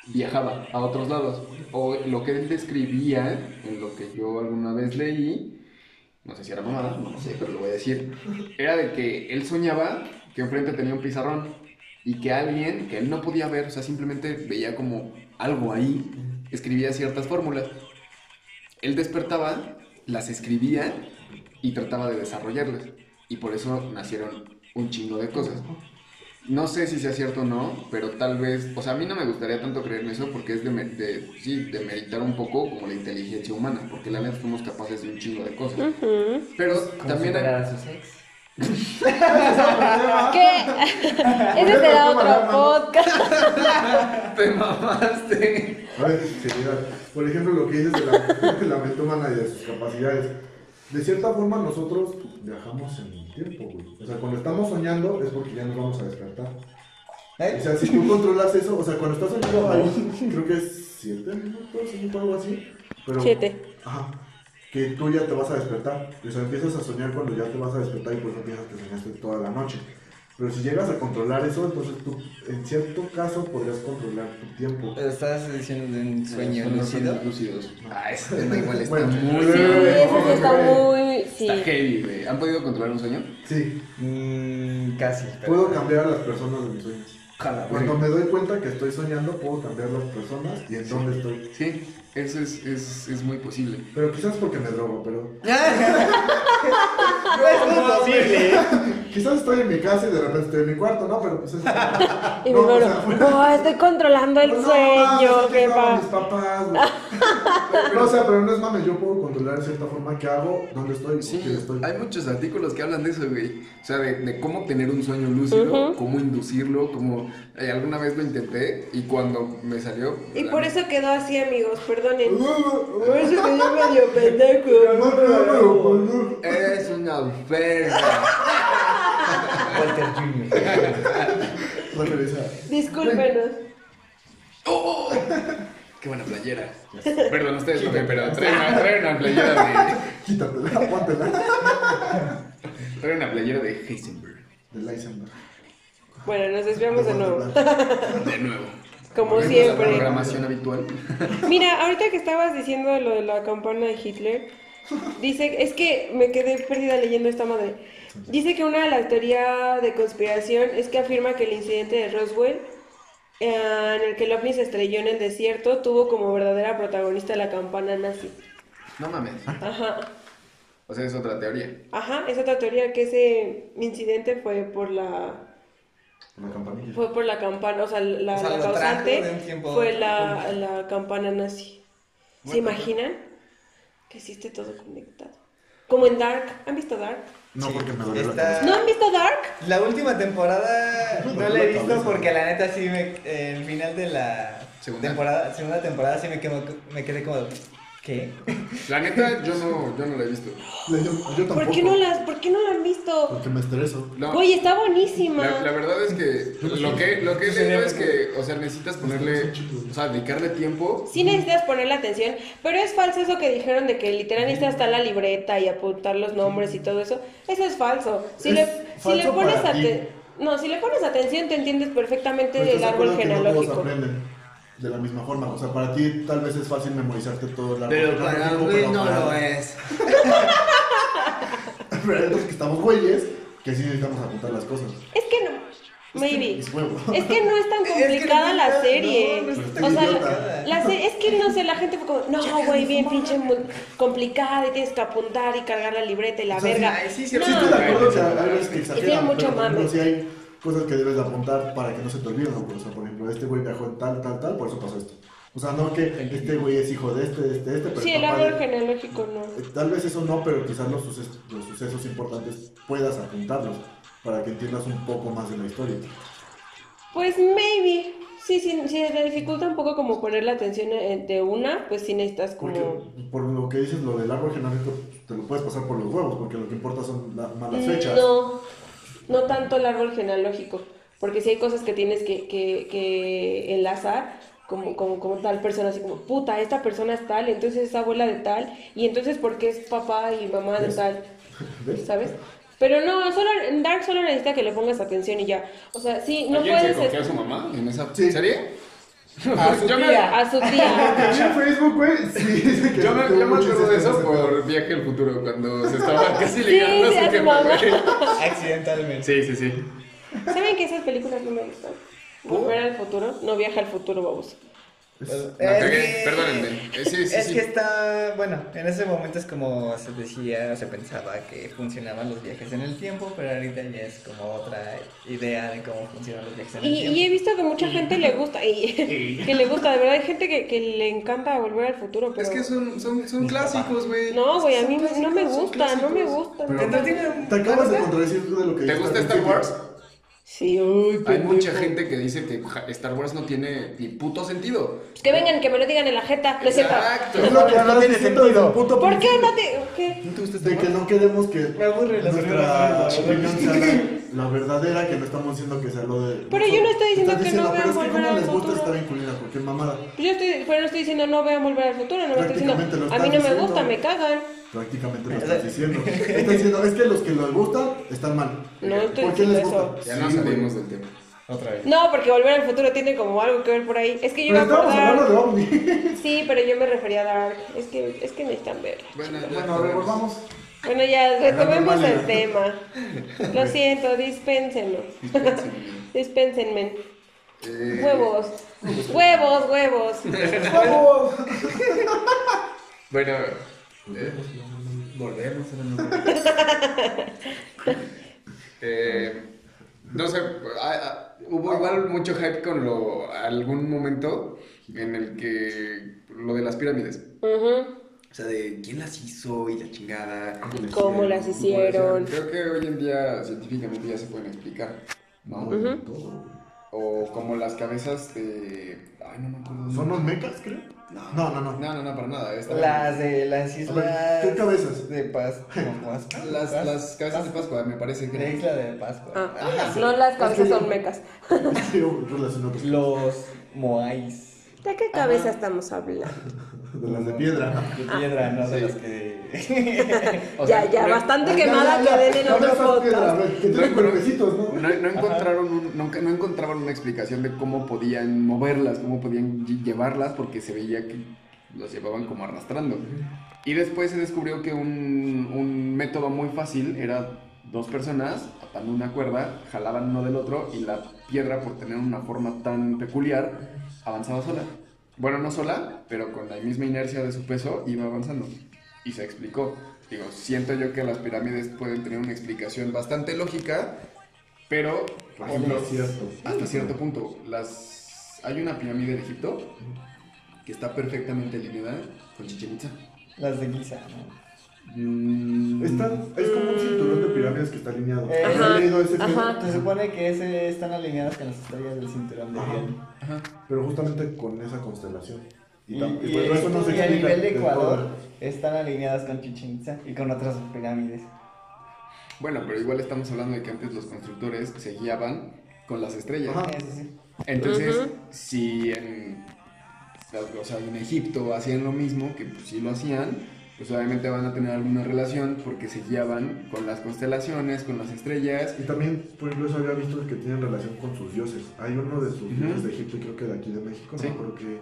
viajaba a otros lados. O lo que él describía, en lo que yo alguna vez leí, no sé si era mamada, no lo sé, pero lo voy a decir, era de que él soñaba que enfrente tenía un pizarrón y que alguien que él no podía ver, o sea, simplemente veía como algo ahí, escribía ciertas fórmulas. Él despertaba, las escribía y trataba de desarrollarlas. Y por eso nacieron un chingo de cosas. No sé si sea cierto o no, pero tal vez, o sea, a mí no me gustaría tanto creer en eso porque es de, de, sí, de meditar un poco como la inteligencia humana, porque la neta fuimos capaces de un chingo de cosas. Pero Como también hay- superar a sus ex. ¿Qué? Ese será otro podcast. te mamaste. A ver, seriedad. Por ejemplo, lo que dices de la, de la mente humana y de sus capacidades. De cierta forma, nosotros viajamos en el tiempo, güey. O sea, cuando estamos soñando es porque ya nos vamos a despertar. ¿Eh? O sea, si tú controlas eso, o sea, cuando estás soñando, hay, creo que es 7 minutos, algo así. Pero, Siete. Ajá. Que tú ya te vas a despertar. O sea, empiezas a soñar cuando ya te vas a despertar y por eso piensas que soñaste toda la noche. Pero si llegas a controlar eso, entonces tú, en cierto caso, podrías controlar tu tiempo. Estabas diciendo de un sueño los lúcido. sueños lúcidos. Ah, ese tema igual está Bueno, muy... Sí, ese sí está muy. Sí. Está heavy, güey. ¿Han podido controlar un sueño? Sí, Mm, casi. pero- puedo cambiar a las personas de mis sueños. Jala, Cuando me doy cuenta que estoy soñando, puedo cambiar las personas y en dónde estoy. Sí, eso es, es, es muy posible. Pero quizás porque me drogo, pero. no es muy posible. Quizás estoy en mi casa y de repente estoy en mi cuarto, ¿no? Pero pues es. Y No, mi o hermano, sea, fue- no, estoy controlando el No, sueño, que estaban mis papás, güey. No, o sea, pero no es mames, yo puedo controlar de cierta forma qué hago, dónde estoy, Sí, quién estoy. hay muchos artículos que hablan de eso, güey. O sea, de, de cómo tener un sueño lúcido, cómo inducirlo, como eh, alguna vez lo intenté y cuando me salió... Y por eso quedó así, amigos, perdonen. Por eso que yo medio pendejo. Eres una verga. Walter Jr. Discúlpenos. ¡Oh! ¡Qué buena playera! Perdón, ustedes no ven, pero trae una, trae una playera póntela. de... Trae una playera de Heisenberg. De Lysenberg. Bueno, nos desviamos de nuevo. De nuevo. Como a La siempre. programación habitual. Mira, ahorita que estabas diciendo lo de la campana de Hitler, dice, es que me quedé perdida leyendo esta madre. Dice que una de las teorías de conspiración es que afirma que el incidente de Roswell, eh, en el que el ovni se estrelló en el desierto, tuvo como verdadera protagonista la campana nazi. No mames. Ajá, O sea, es otra teoría. ajá, es otra teoría que ese incidente fue por la La campanilla. fue por la campana, o sea, la, O sea, la lo trajo causante fue la, la campana nazi. ¿Se Bueno. imaginan? Que sí esté todo conectado. Como en Dark. ¿Han visto Dark? No, Sí, porque me cabeza. ¿No han visto Dark? La última temporada no la he visto porque la neta sí me. el final de la Segunda. temporada, segunda temporada sí me, quemo- me quedé como. ¿Qué? La neta, yo no, yo no la he visto. Yo, yo tampoco. ¿Por qué no las, por qué no la han visto? Porque me estreso. No, Oye, está buenísima. la, la verdad es que lo que, lo que he leído es que, o sea, necesitas ponerle, o sea, dedicarle tiempo. Sí necesitas ponerle atención, pero es falso eso que dijeron de que literal necesitas estar la libreta y apuntar los nombres y todo eso. Eso es falso. Si Es le, si le falso pones atención, no, si le pones atención te entiendes perfectamente Pero el estás de árbol no genealógico. aprenden de la misma forma. O sea, para ti tal vez es fácil memorizarte todo el Pero para Luis pero no para- lo es. Pero otros que estamos güeyes que sí necesitamos apuntar las cosas. Es que no, maybe. Es. Es que no es tan complicada la serie. no, no está o sea, la, la se- es que no sé, la gente fue como, no, güey, bien pinche mu- complicada y tienes que apuntar y cargar la libreta y la O sea, verga. ay, sí, sí, no, Sí, estoy de acuerdo que hay veces que y exageran, tiene mucho pero sí hay cosas que debes de apuntar para que no se te olviden. ¿no? O sea, por ejemplo, este güey viajó en tal, tal, tal, por eso pasó esto. O sea, no que este güey es hijo de este, de este, de este, pero Sí, el árbol genealógico no. Eh, Tal vez eso no, pero quizás los, suces- los sucesos importantes puedas apuntarlos para que entiendas un poco más de la historia. Pues maybe. Sí, sí, sí, te dificulta un poco como poner la atención en- de una, pues sí necesitas Porque como... por lo que dices, lo del árbol genealógico, te lo puedes pasar por los huevos, porque lo que importa son la- más las fechas. No, no tanto el árbol genealógico, porque si hay cosas que tienes que, que, que enlazar, como, como, como tal persona, así como, puta, esta persona es tal, entonces es abuela de tal, y entonces porque es papá y mamá de tal. ¿sabes? Pero no, solo, en Dark solo necesita que le pongas atención y ya. O sea, sí, no ¿Alguien se puedes... cogía a su mamá en esa Sí. serie? A su Yo me- tía. A su tía. En Facebook, güey, sí, Yo me, yo me acuerdo de eso por Viaje al Futuro, cuando se estaba casi ligando sí, a su güey. Accidentalmente. Sí, sí, sí. ¿Saben que esas películas no me gustan? Volver al futuro, no viaja al futuro, vamos. Pues, es que- perdónenme. Eh, sí, sí, es sí. que está, bueno, en ese momento es como se decía, se pensaba que funcionaban los viajes en el tiempo, pero ahorita ya es como otra idea de cómo funcionan los viajes en el Y, tiempo. y he visto que mucha gente le gusta, y, que le gusta, de verdad hay gente que, que le encanta volver al futuro, pero... Es que son, son, son clásicos, güey. No, güey, a mí no me gusta, no me gusta. Pero- ¿Te entretiene un- Te acabas de ¿Te contradecir de lo que ¿Te dijiste gusta Star. Wars? Sí, uy, Hay mucha gente que dice que Star Wars no tiene ni puto sentido. Que vengan, que me lo digan en la jeta, ¿no es cierto? Exacto. Es lo que No, tiene sentido. punto ¿Por qué no te...? ¿Qué? ¿No te gusta De que no queremos que Me aburre la nuestra opinión sea la, verdadera, que no estamos diciendo que sea lo de... Pero yo no estoy diciendo Estás que no diciendo, vean Volver al les gusta Futuro. estar en culina, cualquier mamada. Pues Yo estoy, pero no estoy diciendo no vean volver al futuro, no me estoy diciendo, a mí no me diciendo. gusta, me cagan. Prácticamente lo estás diciendo. Estás diciendo, es que los que les gusta están mal. No estoy ¿Por qué les diciendo gusta? Ya no Sí, salimos del tema. Otra vez. No, porque volver al futuro tiene como algo que ver por ahí. Es que yo iba Pero a estamos hablando de acordar. ovni. Sí, pero yo me refería a Dark. Es que, es que necesitan verla. Bueno, Bueno, a ver, volvamos. Bueno, ya retomemos el tema. Lo siento, dispénsenlo. Dispénsenme. Eh, Huevos. Huevos, huevos. ¡Vamos! Bueno, eh, Volvemos a la eh, no sé, ah, ah, hubo igual mucho hype con lo, algún momento en el que lo de las pirámides. O sea, de quién las hizo y la chingada. ¿Cómo las hicieron? Creo que hoy en día científicamente ya se pueden explicar, ¿no? O como las cabezas de... Ay, no me acuerdo. ¿Son los mecas, creo? No, No, no, no. No, no, no, para nada. esta- Las de las islas. ¿qué cabezas? De Paz. ¿cómo Pascua? Las, las cabezas de Pascua, me parece que... De Isla de Pascua. Ah, no las cabezas son mecas. Yo relaciono otras Los Moais. ¿De qué cabeza estamos hablando? De las de piedra. De piedra, no de las que. O sea, ya, ya, no- bastante quemada que den en No otro podcast. Que tienen No, no, cuerpecitos, ¿no? No, no encontraron un- nunca, no encontraban una explicación de cómo podían moverlas, cómo podían lle- llevarlas, porque se veía que los llevaban como arrastrando. Y después se descubrió que un, un método muy fácil era dos personas atando una cuerda, jalaban uno del otro y la piedra, por tener una forma tan peculiar, avanzaba sola. Bueno, no sola, pero con la misma inercia de su peso iba avanzando. Y se explicó. Digo, siento yo que las pirámides pueden tener una explicación bastante lógica, pero, por ejemplo, cierto. hasta cierto punto, las hay una pirámide de Egipto que está perfectamente alineada con Chichen Itza. Las de Giza, ¿no? Mm, Están, es como un cinturón de pirámides que está alineado. Eh, ¿Has Ajá, leído ese ajá. Se supone que ese están alineadas con las estrellas del cinturón de Ajá. Pero justamente con esa constelación. Y, Y, tam- y y- bueno, eso no se y a nivel de Ecuador todo. están alineadas con Chichen Itza y con otras pirámides. Bueno, pero igual estamos hablando de que antes los constructores se guiaban con las estrellas. Ajá. Entonces, Ujú. si en, o sea, en Egipto hacían lo mismo, que pues sí lo hacían, pues obviamente van a tener alguna relación porque se guiaban con las constelaciones, con las estrellas. Y también, por ejemplo, eso había visto que tienen relación con sus dioses. Hay uno de sus dioses de Egipto y creo que de aquí de México, Sí. no acuerdo qué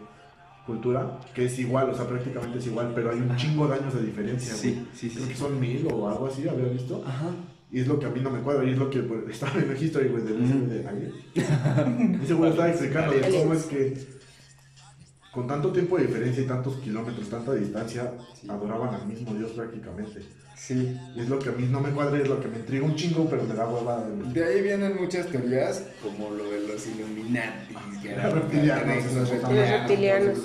cultura, que es igual, o sea, prácticamente es igual, pero hay un chingo de años de diferencia. Sí, güey. sí, sí, Creo sí. que son mil o algo así, había visto. Ajá. Y es lo que a mí no me cuadra, y es lo que pues, estaba en el history, güey, del Ujú. de ayer. Ese güey estaba explicando de cómo es que con tanto tiempo de diferencia y tantos kilómetros, tanta distancia, Sí. adoraban al mismo Dios prácticamente. Sí. Y es lo que a mí no me cuadra, y es lo que me intriga un chingo, pero me da hueva. De ahí vienen muchas teorías, como lo de los Illuminati, que eran Reptilianos, los reptilianos.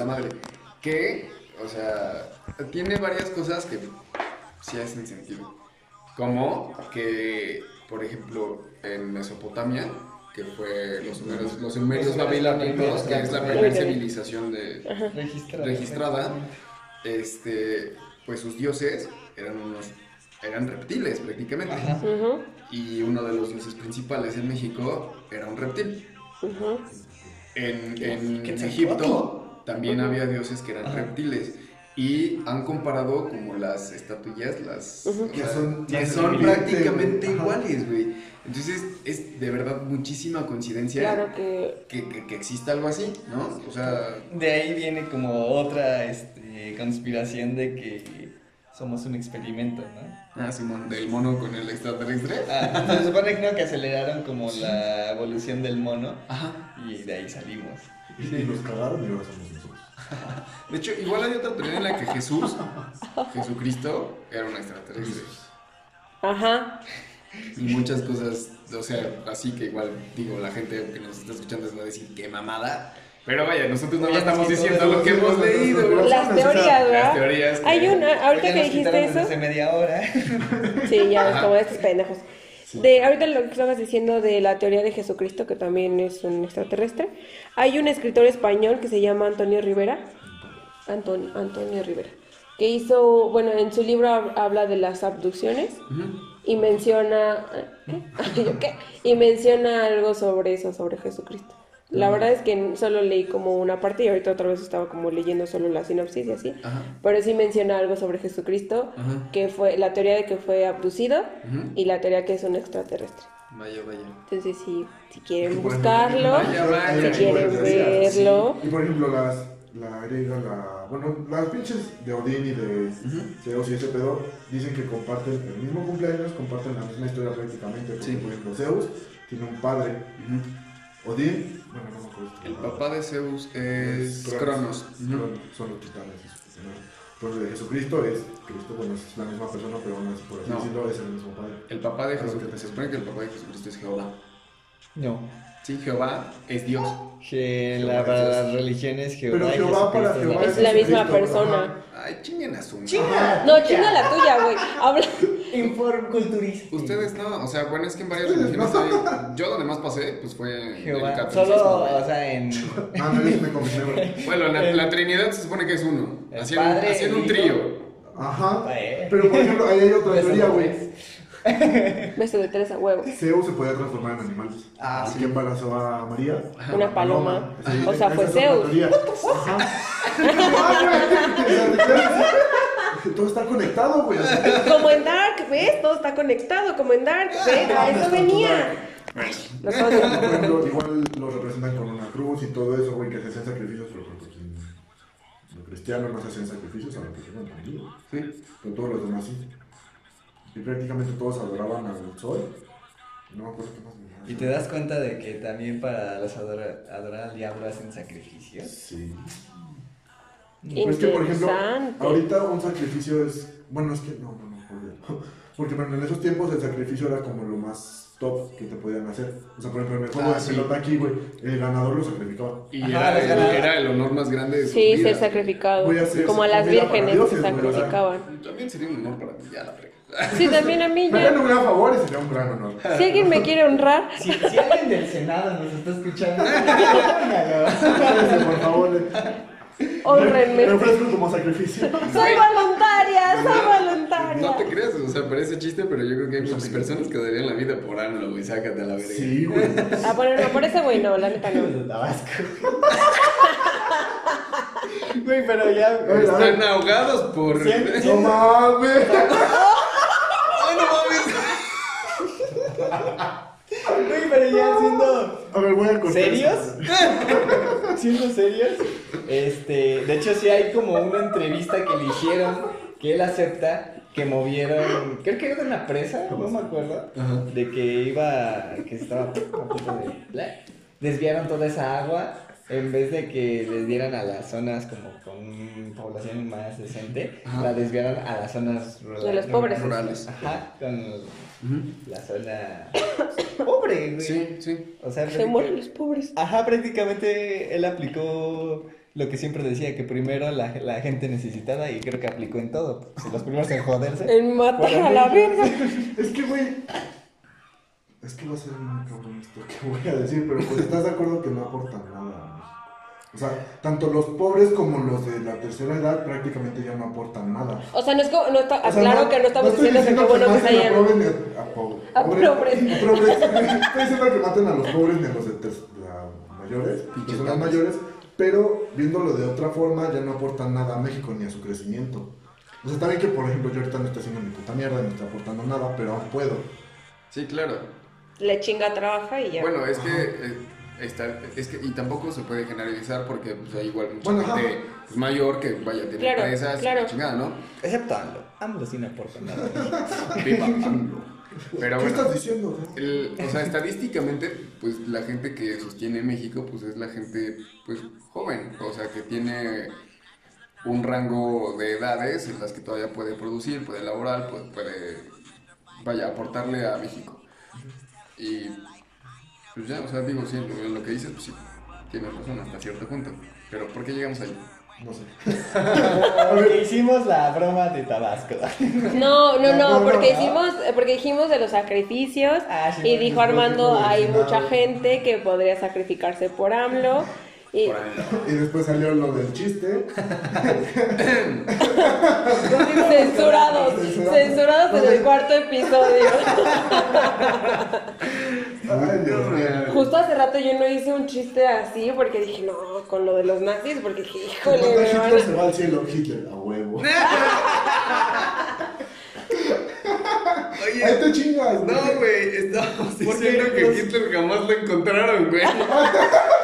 Que, o sea, tiene varias cosas que sí hacen sentido. Como que, por ejemplo, en Mesopotamia, que fue los sumerios, los sumerios babilónicos, que es la primera civilización de, Registrada. registrada, este, pues sus dioses eran unos, eran reptiles prácticamente. Ajá. Y uno de los dioses principales en México era un reptil. En, en. Egipto también había dioses que eran Ajá. reptiles. Y han comparado como las estatuillas, las Que son- que prácticamente ajá. iguales, güey. Entonces es de verdad muchísima coincidencia Claro que. que, que, que exista algo así, ¿no? O sea, De ahí viene como otra este, conspiración de que somos un experimento, ¿no? ah, Simón, del mono con el extraterrestre. Ah, se supone que no, que aceleraron como la evolución del mono Ajá. y de ahí salimos. Y, y nos cagaron y ahora somos nosotros. De hecho, igual hay otra teoría en la que Jesús, Jesucristo, era un extraterrestre. Ajá. Y muchas cosas, o sea, así que igual, digo, la gente que nos está escuchando va a decir qué mamada. Pero vaya, nosotros no Oye, estamos diciendo lo que hemos leído. Las teorías, ¿verdad? Las teorías. que- Hay una, ahorita que dijiste eso. hace media hora. Sí, ya como estos pendejos. De, ahorita lo que estabas diciendo de la teoría de Jesucristo, que también es un extraterrestre. Hay un escritor español que se llama Antonio Rivera. Antonio, Antonio Rivera. Que hizo, bueno, en su libro hab- habla de las abducciones y menciona. ¿Qué? ¿Yo qué? Y menciona algo sobre eso, sobre Jesucristo. La verdad es que solo leí como una parte y ahorita otra vez estaba como leyendo solo la sinopsis y así. Ajá. Pero sí menciona algo sobre Jesucristo, Ajá. que fue la teoría de que fue abducido y la teoría que es un extraterrestre. Vaya, vaya. Entonces, si, si quieren ejemplo, buscarlo, Vaya, vaya. si quieren teorías, verlo. sí. Y por ejemplo, las, la griega, la. Bueno, las pinches de Odín y de. Zeus y ese pedo dicen que comparten el mismo cumpleaños, comparten la misma historia prácticamente. Porque, Sí. por ejemplo, Zeus tiene un padre. Odín, bueno, no me acuerdo. El papá de Zeus es Cronos. Cronos, Son los titanes. ¿no? De Jesucristo es Cristo, bueno, es la misma persona, pero no es por así No. decirlo, es el mismo padre. El papá de Jesucristo. te- Se supone que el papá de Jesucristo es Jehová. No. Sí, Jehová es Dios. Que la, es las religiones Jehová Pero Jehová para Jehová Es la misma persona. ajá. Ay, chinguen a su madre. ¡Chinga! No, chinga la tuya, güey. Habla. Inform culturista. Ustedes no, o sea, bueno, es que en varias religiones hay. Yo donde más pasé, pues fue en el Jehová. catolicismo. Solo, o sea, en. Ah, no, me confundí. Bueno, la, la Trinidad se supone que es uno. El Hacían, hacían el un trío. Ajá. Eh. Pero por ejemplo, ahí hay otra Beso teoría, güey. tres. Beso de tres a huevo. Zeus se podía transformar en animales. Ah, Así sí. que embarazó a María. Una paloma. Sí, O sea, fue Zeus. Ajá. Todo está conectado, güey. o sea, Como en Dark, ¿ves? Todo está conectado, como en Dark, ¿ves? A eso venía. Los Por odio. ejemplo, igual lo representan con una cruz y todo eso, güey, que se hacen sacrificios, pero pues, en lo cristiano no se hacen sacrificios, que se ven tranquilos. Sí. Pero todos los demás sí. Y prácticamente todos adoraban al sol. No me acuerdo qué más me Y te das cuenta de que también para los adora- adorar al diablo hacen sacrificios. Sí. Pues que, por ejemplo, ahorita un sacrificio es. Bueno, es que no, no, no. Porque bueno, en esos tiempos el sacrificio era como lo más top que te podían hacer. O sea, por ejemplo, en el juego Ah, de sí. pelota aquí, güey, el ganador lo sacrificaba. Y Ajá, era, el, ganadores. era el honor más grande de su Sí, vida. ser sacrificado. Voy a hacer Como a las vírgenes que se sacrificaban. También sería un honor para mí, ya la frega. Sí, también a mí Me ya. un gran favor y sería un gran honor. Si alguien me quiere honrar, Si, si alguien del Senado nos está escuchando, por favor. Honrenme. Me ofrezco como sacrificio. Soy voluntaria, soy voluntaria. No te creas, o sea, parece chiste, pero yo creo que hay muchas personas que darían la vida por AMLO, güey, sácate a la verga. Sí, güey. Ah, bueno, no, por ese güey no, la neta no. de Tabasco. Güey, pero ya. Están ahogados por... Sí. No mames. ¡Ay, no mames! Güey, pero ya siendo. A ver, voy a cortar. ¿Serios? Siendo serios, este, de hecho sí hay como una entrevista que le hicieron que él acepta que movieron, creo que era de una presa, no me acuerdo, Ajá. de que iba, que estaba a punto de, desviaron toda esa agua en vez de que les dieran a las zonas como con población más decente, Ajá. la desviaron a las zonas rurales. De los pobres. Rurales. Ajá, con la zona pobre, güey. Sí, sí. O sea, Se mueren los pobres. Ajá, prácticamente él aplicó lo que siempre decía, que primero la, la gente necesitada y creo que aplicó en todo. Si los primeros en joderse. En matar a la verga. Es que, güey. Es que va a ser muy cabrón esto que voy a decir, pero pues estás de acuerdo que no aportan nada. O sea, tanto los pobres como los de la tercera edad prácticamente ya no aportan nada. O sea, no es como, no está, O sea, claro no- que no estamos estoy diciendo que qué bueno que se maten a hayan. pobres ni a, a pobre- A pobres- pobres. a pobres. Estoy diciendo que maten a los pobres ni a los de ter- la- mayores, Pinches personas mayores, pero viéndolo de otra forma ya no aportan nada a México ni a su crecimiento. O sea, está bien que, por ejemplo, yo ahorita no estoy haciendo mi puta mierda, no estoy aportando nada, pero aún puedo. Sí, claro. Le chinga, trabaja y ya. Bueno, es que... eh, está, es que, y tampoco se puede generalizar porque pues, hay igual mucha Bueno, ajá. gente pues, mayor que vaya a tener Claro, presas y claro. la chingada, ¿no? Excepto AMLO. AMLO sí no aporta nada. Viva AMLO. Pero ¿Qué bueno, estás diciendo? el- o sea, estadísticamente, pues la gente que sostiene México, pues es la gente, pues, joven. O sea, que tiene un rango de edades en las que todavía puede producir, puede elaborar, puede, puede vaya, aportarle a México. Y, pues ya, o sea, digo, sí, lo, lo que dices, pues sí, tienes razón hasta cierto punto. Pero, ¿por qué llegamos ahí? No sé. Porque hicimos la broma de Tabasco. No, no, No, porque no. hicimos, porque dijimos de los sacrificios Ah, sí, y no, dijo Armando, hay mucha gente que podría sacrificarse por AMLO. Y. Y después salió lo del chiste. censurados, censurados en el cuarto episodio. Ay, Dios mío. Justo hace rato yo no hice un chiste así porque dije, no, con lo de los nazis, porque dije, híjole, me van Hitler a- se va al cielo, Hitler, a huevo. Ahí te chingas, güey. No, güey, estábamos ¿Por diciendo que Hitler jamás lo encontraron, güey.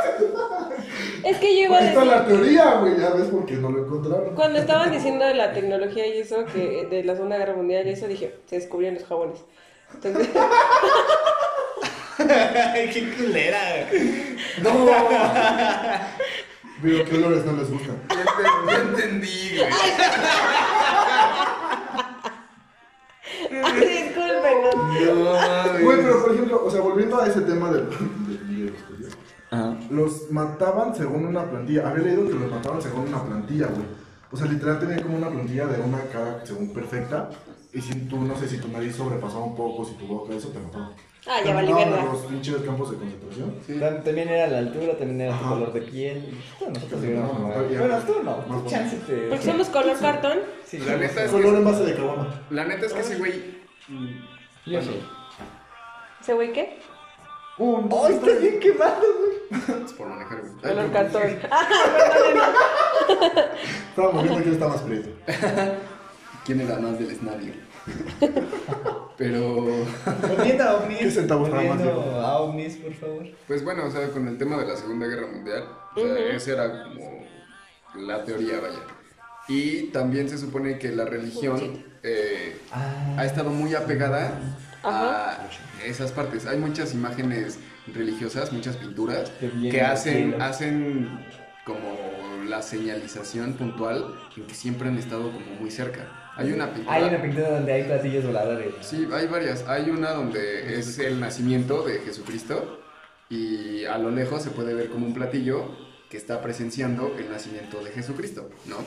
Es que yo iba a Ahí está decir, la teoría, güey. Ya ves por qué no lo encontraron. cuando estaban diciendo de la tecnología y eso, que de la Segunda Guerra Mundial y eso, dije, se descubrieron los jabones. Entonces, ¡Qué culera! Digo, ¿qué olores no les gustan? Ya entendí, güey. ay, discúlpenos. No. Güey, pero por ejemplo, o sea, volviendo a ese tema del- Ajá. Los mataban según una plantilla. Había leído que los mataban según una plantilla, güey. O sea, literal tenían como una plantilla de una cara según perfecta. Y si tú, no sé, si tu nariz sobrepasaba un poco, si tu boca, eso te mataban. Ah, ya verga. los pinches campos de concentración. Sí. Tam- También era la altura, también era tu Ajá. color de piel. Bueno, nosotros sí No, éramos no, Bueno, tú no. más tú chance te- Porque somos color cartón. Sí, La neta es Color en que, base de caguama. la neta es que ese güey. Yo sí. ¿Ese güey qué? Un, ¡Ay, está bien quemado, güey! Es por manejar, güey. Color cartón. Ah, perdón, Estábamos viendo quién está más prieto. ¿Quién era más del escenario? Pero. Volviendo a ovnis. ¿Qué centavos nada más, a ovnis, por favor. Pues bueno, o sea, con el tema de la Segunda Guerra Mundial, o sea, Ujú. esa era como la teoría, vaya. Y también se supone que la religión eh, Ah. ha estado muy apegada Ajá. a esas partes. Hay muchas imágenes religiosas, muchas pinturas Que hacen, hacen como la señalización puntual en que siempre han estado como muy cerca. Hay una pintura. Hay una pintura donde hay platillos voladores. Sí, hay varias. Hay una donde es el nacimiento de Jesucristo y a lo lejos se puede ver como un platillo que está presenciando el nacimiento de Jesucristo, ¿no?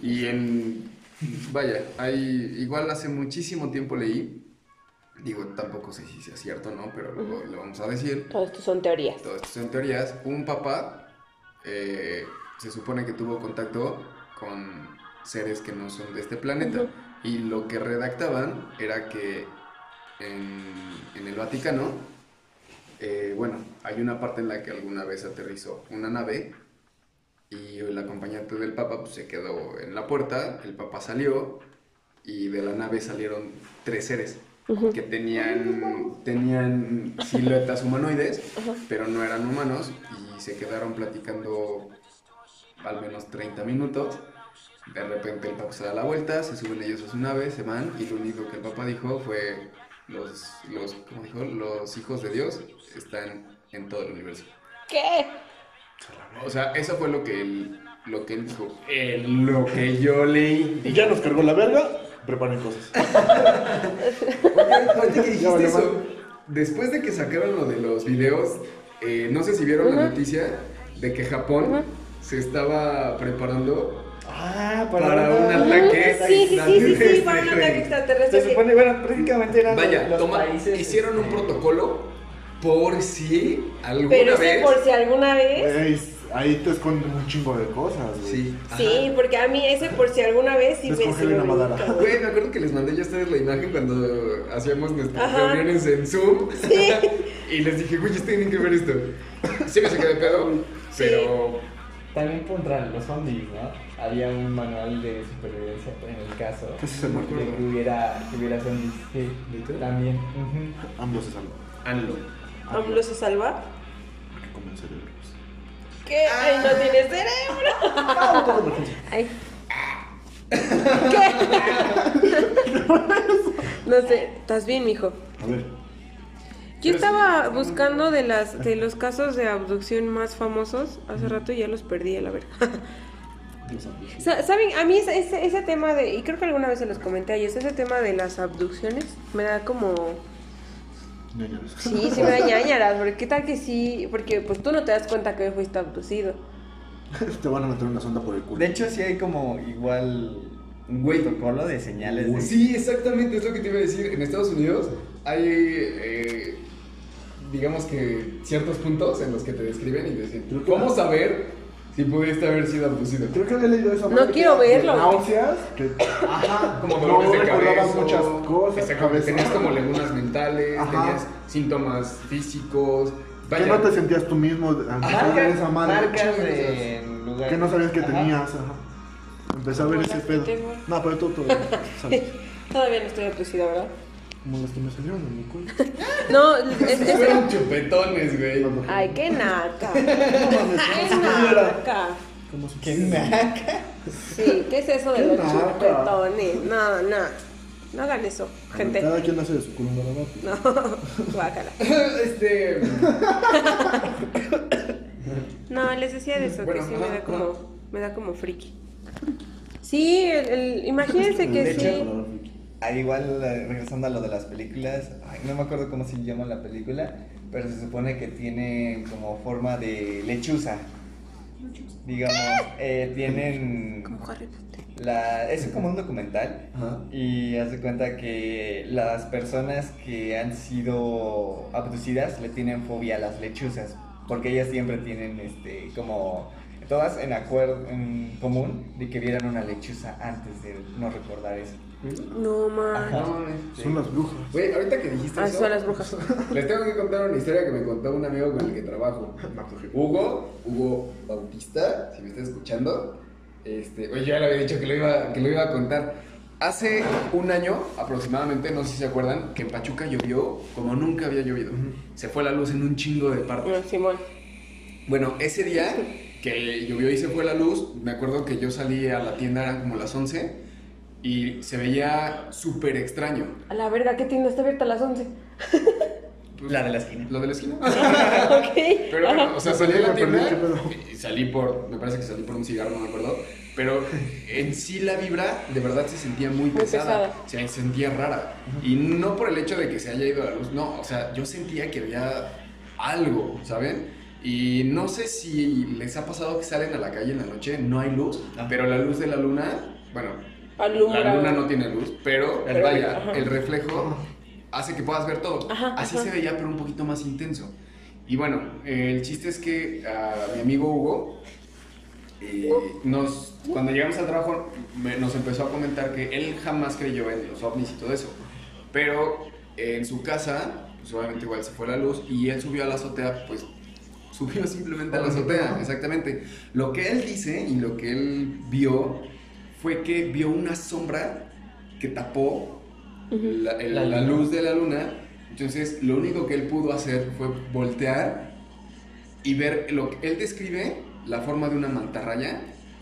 Y en, vaya, hay, igual hace muchísimo tiempo leí, digo, tampoco sé si sea cierto, ¿no? Pero lo, lo vamos a decir. Todo esto son teorías. Todo esto son teorías. Un papá eh, se supone que tuvo contacto con seres que no son de este planeta. Y lo que redactaban era que en, en el Vaticano, eh, bueno, hay una parte en la que alguna vez aterrizó una nave y el acompañante del Papa pues, se quedó en la puerta, el Papa salió y de la nave salieron tres seres Que tenían, tenían siluetas humanoides, pero no eran humanos y se quedaron platicando al menos 30 minutos. De repente el Papa se da la vuelta, se suben ellos a su nave, se van y lo único que el Papa dijo fue los, los, ¿cómo dijo? los hijos de Dios están en todo el universo. ¿Qué? O sea, eso fue lo que él, lo que él dijo. Eh, lo que yo leí. Y ya nos cargó la verga, preparen cosas. Oye, ahorita que dijiste eso, después de que sacaron lo de los videos, eh, no sé si vieron la noticia de que Japón se estaba preparando Ah, para un ataque Sí, sí, sí, sí, sí, para un ataque extraterrestre. Se supone, bueno, prácticamente eran Vaya, los toma- países. hicieron un este, protocolo por si alguna Pero vez. por si alguna vez. Ahí te esconden un chingo de cosas, güey. Sí, Sí, porque a mí ese por si alguna vez sí me brinca, Güey, me acuerdo que les mandé yo a ustedes la imagen cuando hacíamos nuestras Ajá. reuniones en Zoom. Sí. Y les dije, güey, ustedes tienen que ver esto. Sí me saqué de pedo, pero También contra los zombies, ¿no? Había un manual de supervivencia en el caso de que hubiera, que hubiera zombies. Sí, también. ujú. Ambos se salvan. Anlo. AMLO se salva. Porque comen cerebros. ¿Qué? Ay, no tiene cerebro. Ay. ¿Qué? No sé, ¿estás bien, mijo? A ver. Yo estaba buscando de las de los casos de abducción más famosos hace rato y ya los perdí a la verga. Sa- ¿Saben? A mí ese, ese, ese tema de, y creo que alguna vez se los comenté a ellos, ese tema de las abducciones me da como... Ñañaras. Sí, sí me da ñañaras, porque qué tal que sí, porque pues tú no te das cuenta que fuiste abducido. Te van a meter una sonda por el culo. De hecho, sí hay como igual un Güey. protocolo de señales. de- Sí, exactamente, es lo que te iba a decir. En Estados Unidos hay, eh, digamos que, ciertos puntos en los que te describen y te dicen, ¿cómo saber si pudiste haber sido abducido? Creo que había leído esa No quiero que verlo. Náuseas. Que... Ajá, como No dolores de cabeza. muchas cosas, cabeza. tenías como lagunas mentales, Ajá. tenías síntomas físicos. que Vaya, no te sentías tú mismo en esa madre. marcas de lugares. Que no sabías que Ajá. tenías. Ajá. Empecé a ver ese pedo. que tengo. No, pero tú, sale. Todavía no estoy abducida, ¿verdad? Como las que me salieron en mi culo. No, es, es- fueron chupetones, güey. Ay, qué naca. Tuviera- naca. como si ¡Qué naca! Sí, ¿qué es eso de Qué los naca. chupetones? No, no. No hagan eso, gente. Cada quien hace de su culo una No, guácala. este. No, les decía de eso, Bueno, que sí ajá, me da ajá. como, me da como friki. Sí, el, el- imagínense que sí. Ah, igual, regresando a lo de las películas, ay, no me acuerdo cómo se llama la película, pero se supone que tiene como forma de lechuza. Digamos, eh, tienen Como Harry Potter. la, es como un documental Ajá. y hace cuenta que las personas que han sido abducidas le tienen fobia a las lechuzas, porque ellas siempre tienen este como todas en acuerdo en común de que vieran una lechuza antes de no recordar eso. No, man. Ajá. Mames. Son las brujas. Güey, ahorita que dijiste Ah, eso. son las brujas. Les tengo que contar una historia que me contó un amigo con el que trabajo. Hugo, Hugo Bautista, si me estás escuchando. Este, oye, ya le había dicho que lo, iba, que lo iba a contar. Hace un año aproximadamente, no sé si se acuerdan, que en Pachuca llovió como nunca había llovido. Se fue la luz en un chingo de partes. Simón. Bueno, ese día que llovió y se fue la luz, me acuerdo que yo salí a la tienda, eran como las 11, y se veía súper extraño. A la verga, ¿qué tienda está abierta a las 11? Pues, La de la esquina. Lo de la esquina. ok. Pero bueno, o sea, salí a la tienda y salí por, me parece que salí por un cigarro, no me acuerdo. Pero en sí la vibra de verdad se sentía muy Muy pesada. pesada. Se sentía rara. Y no por el hecho de que se haya ido la luz, no. O sea, yo sentía que había algo, ¿saben? Y no sé si les ha pasado que salen a la calle en la noche, no hay luz, Ajá. pero la luz de la luna, bueno, Alumbra. la luna no tiene luz, pero, Pero, vaya, ajá. el reflejo hace que puedas ver todo. Ajá, Así ajá. se veía, pero un poquito más intenso. Y bueno, eh, el chiste es que a mi amigo Hugo eh, nos, cuando llegamos al trabajo me- nos empezó a comentar que él jamás creyó en los ovnis y todo eso. Pero en su casa, pues obviamente igual se fue la luz y él subió a la azotea, pues subió simplemente a la azotea, exactamente. Lo que él dice y lo que él vio fue que vio una sombra que tapó la, el- La la luz de la luna. Entonces, lo único que él pudo hacer fue voltear y ver lo que él describe la forma de una mantarraya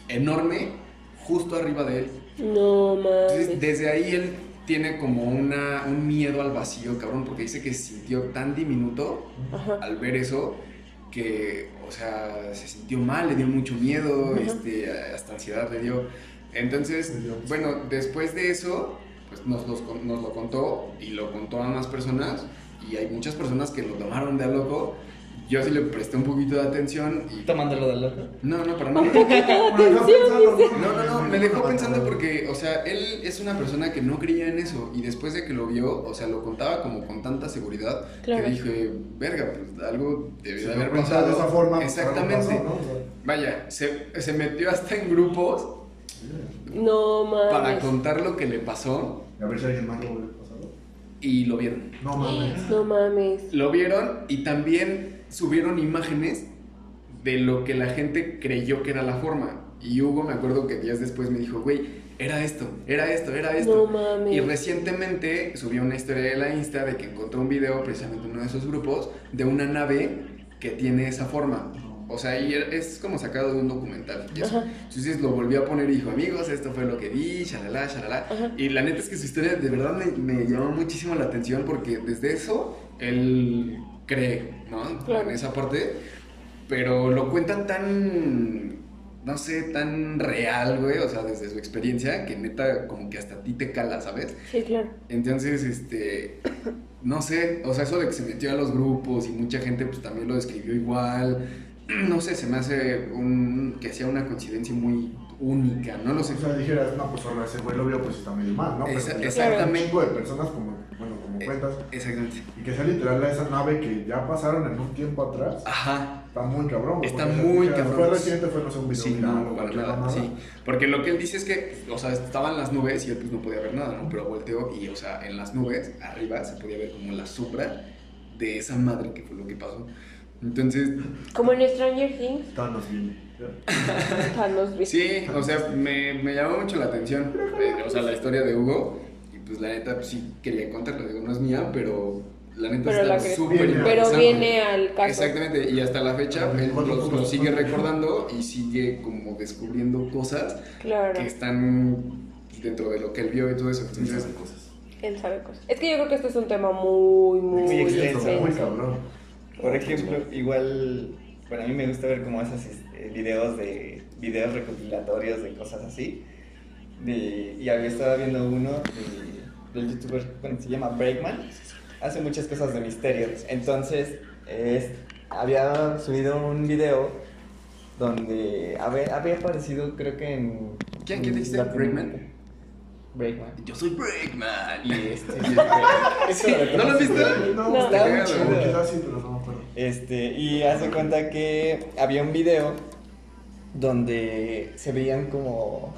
enorme justo arriba de él. No Entonces, mames. desde ahí él tiene como una, un miedo al vacío, cabrón, porque dice que se sintió tan diminuto Ajá. al ver eso que, o sea, se sintió mal, le dio mucho miedo, este, hasta ansiedad le dio. Entonces, Le dio. bueno, después de eso, pues nos, los nos lo contó y lo contó a más personas y hay muchas personas que lo tomaron de a loco. Yo sí le presté un poquito de atención y... Tomándolo de loco. No, no, para nada. No, no, no, me dejó pensando porque, o sea, él es una persona que no creía en eso y después de que lo vio, o sea, lo contaba como con tanta seguridad Claro. que dije, verga, pues algo debió de haber pasado. de esa forma, pues, Exactamente. Vaya, se, se metió hasta en grupos No para mames. contar lo que le pasó A ver si alguien más lo hubiera pasado. y lo vieron. No mames. No mames. Lo vieron y también subieron imágenes de lo que la gente creyó que era la forma. Y Hugo me acuerdo que días después me dijo, güey, era esto, era esto, era esto. No mames. Y recientemente subió una historia de la Insta de que encontró un video, precisamente en uno de esos grupos, de una nave que tiene esa forma. O sea, y es como sacado de un documental. Y eso. Entonces lo volvió a poner y dijo, amigos, esto fue lo que vi, shalala, shalala. Ajá. Y la neta es que su historia de verdad me, me llamó muchísimo la atención porque desde eso él cree, ¿no? Claro. En esa parte. Pero lo cuentan tan, no sé, tan real, güey. O sea, desde su experiencia, que neta como que hasta a ti te cala, ¿sabes? Sí, claro. Entonces, este, no sé, o sea, eso de que se metió a los grupos y mucha gente pues también lo describió igual, no sé, se me hace un, que sea una coincidencia muy única, no lo sé. O sea, dijeras, no, pues solo ese güey lo vio, pues está medio mal, ¿no? Pero Esa- ya exactamente. Un chingo de personas, como, bueno, como Eh, cuentas, Exactamente. y que sea literal a esa nave que ya pasaron en un tiempo atrás, Ajá. está muy cabrón. Está muy dijeras, cabrón. Fue reciente, fue, no sé, un video Sí, viral no, para nada, mamada. sí. Porque lo que él dice es que, o sea, estaban las nubes y él pues no podía ver nada, ¿no? Pero volteó y, o sea, en las nubes, arriba, se podía ver como la sombra de esa madre que fue lo que pasó. Entonces, Como en Stranger Things, Thanos viene. Sí, o sea, me, me llamó mucho la atención, eh, o sea, la historia de Hugo. Y pues la neta, pues sí quería contarla, digo, no es mía, pero la neta Pero está súper Pero viene al caso. Exactamente, y hasta la fecha él ¿cuánto lo, pudo? lo sigue recordando y sigue como descubriendo cosas Claro. que están dentro de lo que él vio y todo eso. Entonces, cosas. Él sabe cosas. Es que yo creo que este es un tema muy, muy, Muy extenso, Muy cabrón. Por ejemplo, igual, bueno, a mí me gusta ver como esos este, videos de videos recopilatorios de cosas así. De- y había estado viendo uno de- del youtuber, bueno, se llama Breakman. Hace muchas cosas de misterios. Entonces, es- había subido un video donde había, había aparecido, creo que en. ¿Quién- quién dijiste? ¿Breakman? Breakman. yo soy Breakman. Y este. Sí, ¿No lo has visto? No, No. Está muy Cagado. chido. Este, y hace cuenta que había un video donde se veían como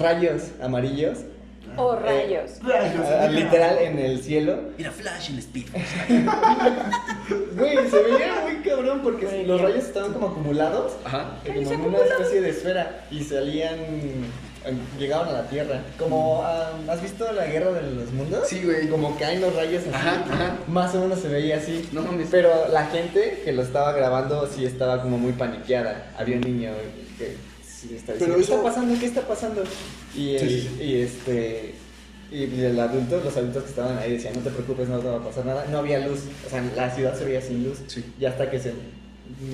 rayos amarillos, Oh, rayos. ah, literal en el cielo. Mira, Flash en Speed. Güey, se veía muy cabrón porque los rayos estaban como acumulados, Ajá. como en una especie de esfera y salían, llegaban a la Tierra. Como, ah, ¿has visto la Guerra de los Mundos? Sí, güey. Como caen los rayos así. Ajá, ajá. Más o menos se veía así. No mames. Pero la gente que lo estaba grabando sí estaba como muy paniqueada. Había un niño que sí estaba Pero diciendo, ¿qué eso- está pasando? ¿Qué está pasando? Y, el- Sí, sí, sí. y este... Y el adulto, los adultos que estaban ahí decían, no te preocupes, no te va a pasar nada. No había luz, o sea, la ciudad se veía sin luz. Sí. Y hasta que se,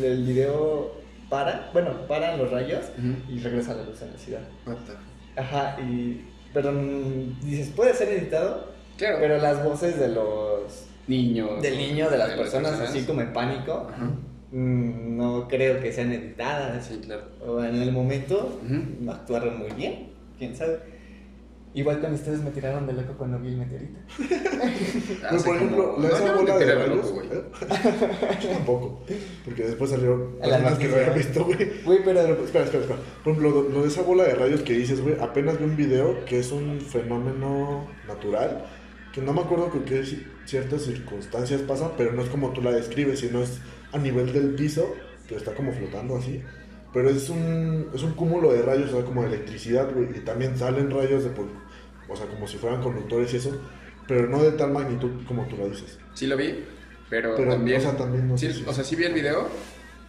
el video para, bueno, paran los rayos y regresa la luz en la ciudad. Ajá, y... Pero mm, dices, puede ser editado, Claro. pero las voces de los niños. del niño, de las personas, así como en pánico, Ajá. mm, no creo que sean editadas. Sí, claro. O en el momento Ujú. actuaron muy bien, quién sabe. Igual con ustedes me tiraron de loco cuando vi el meteorito. Pero, por ejemplo, la esa bola de loco, güey. ¿eh? Yo tampoco. Porque después salieron A la personas que no había visto, güey. Güey, pero Pero, espera, espera, espera. Por ejemplo, lo, lo de esa bola de rayos que dices, güey, apenas vi un video que es un fenómeno natural, que no me acuerdo con qué ci- ciertas circunstancias pasan, pero no es como tú la describes, sino es a nivel del piso, que está como flotando así. Pero es un, es un cúmulo de rayos, o sea, como de electricidad, güey, y también salen rayos de por, o sea, como si fueran conductores y eso, pero no de tal magnitud como tú lo dices. Sí lo vi, pero, Pero, también... o sea, también no sí, sé si- O sea, sí vi el video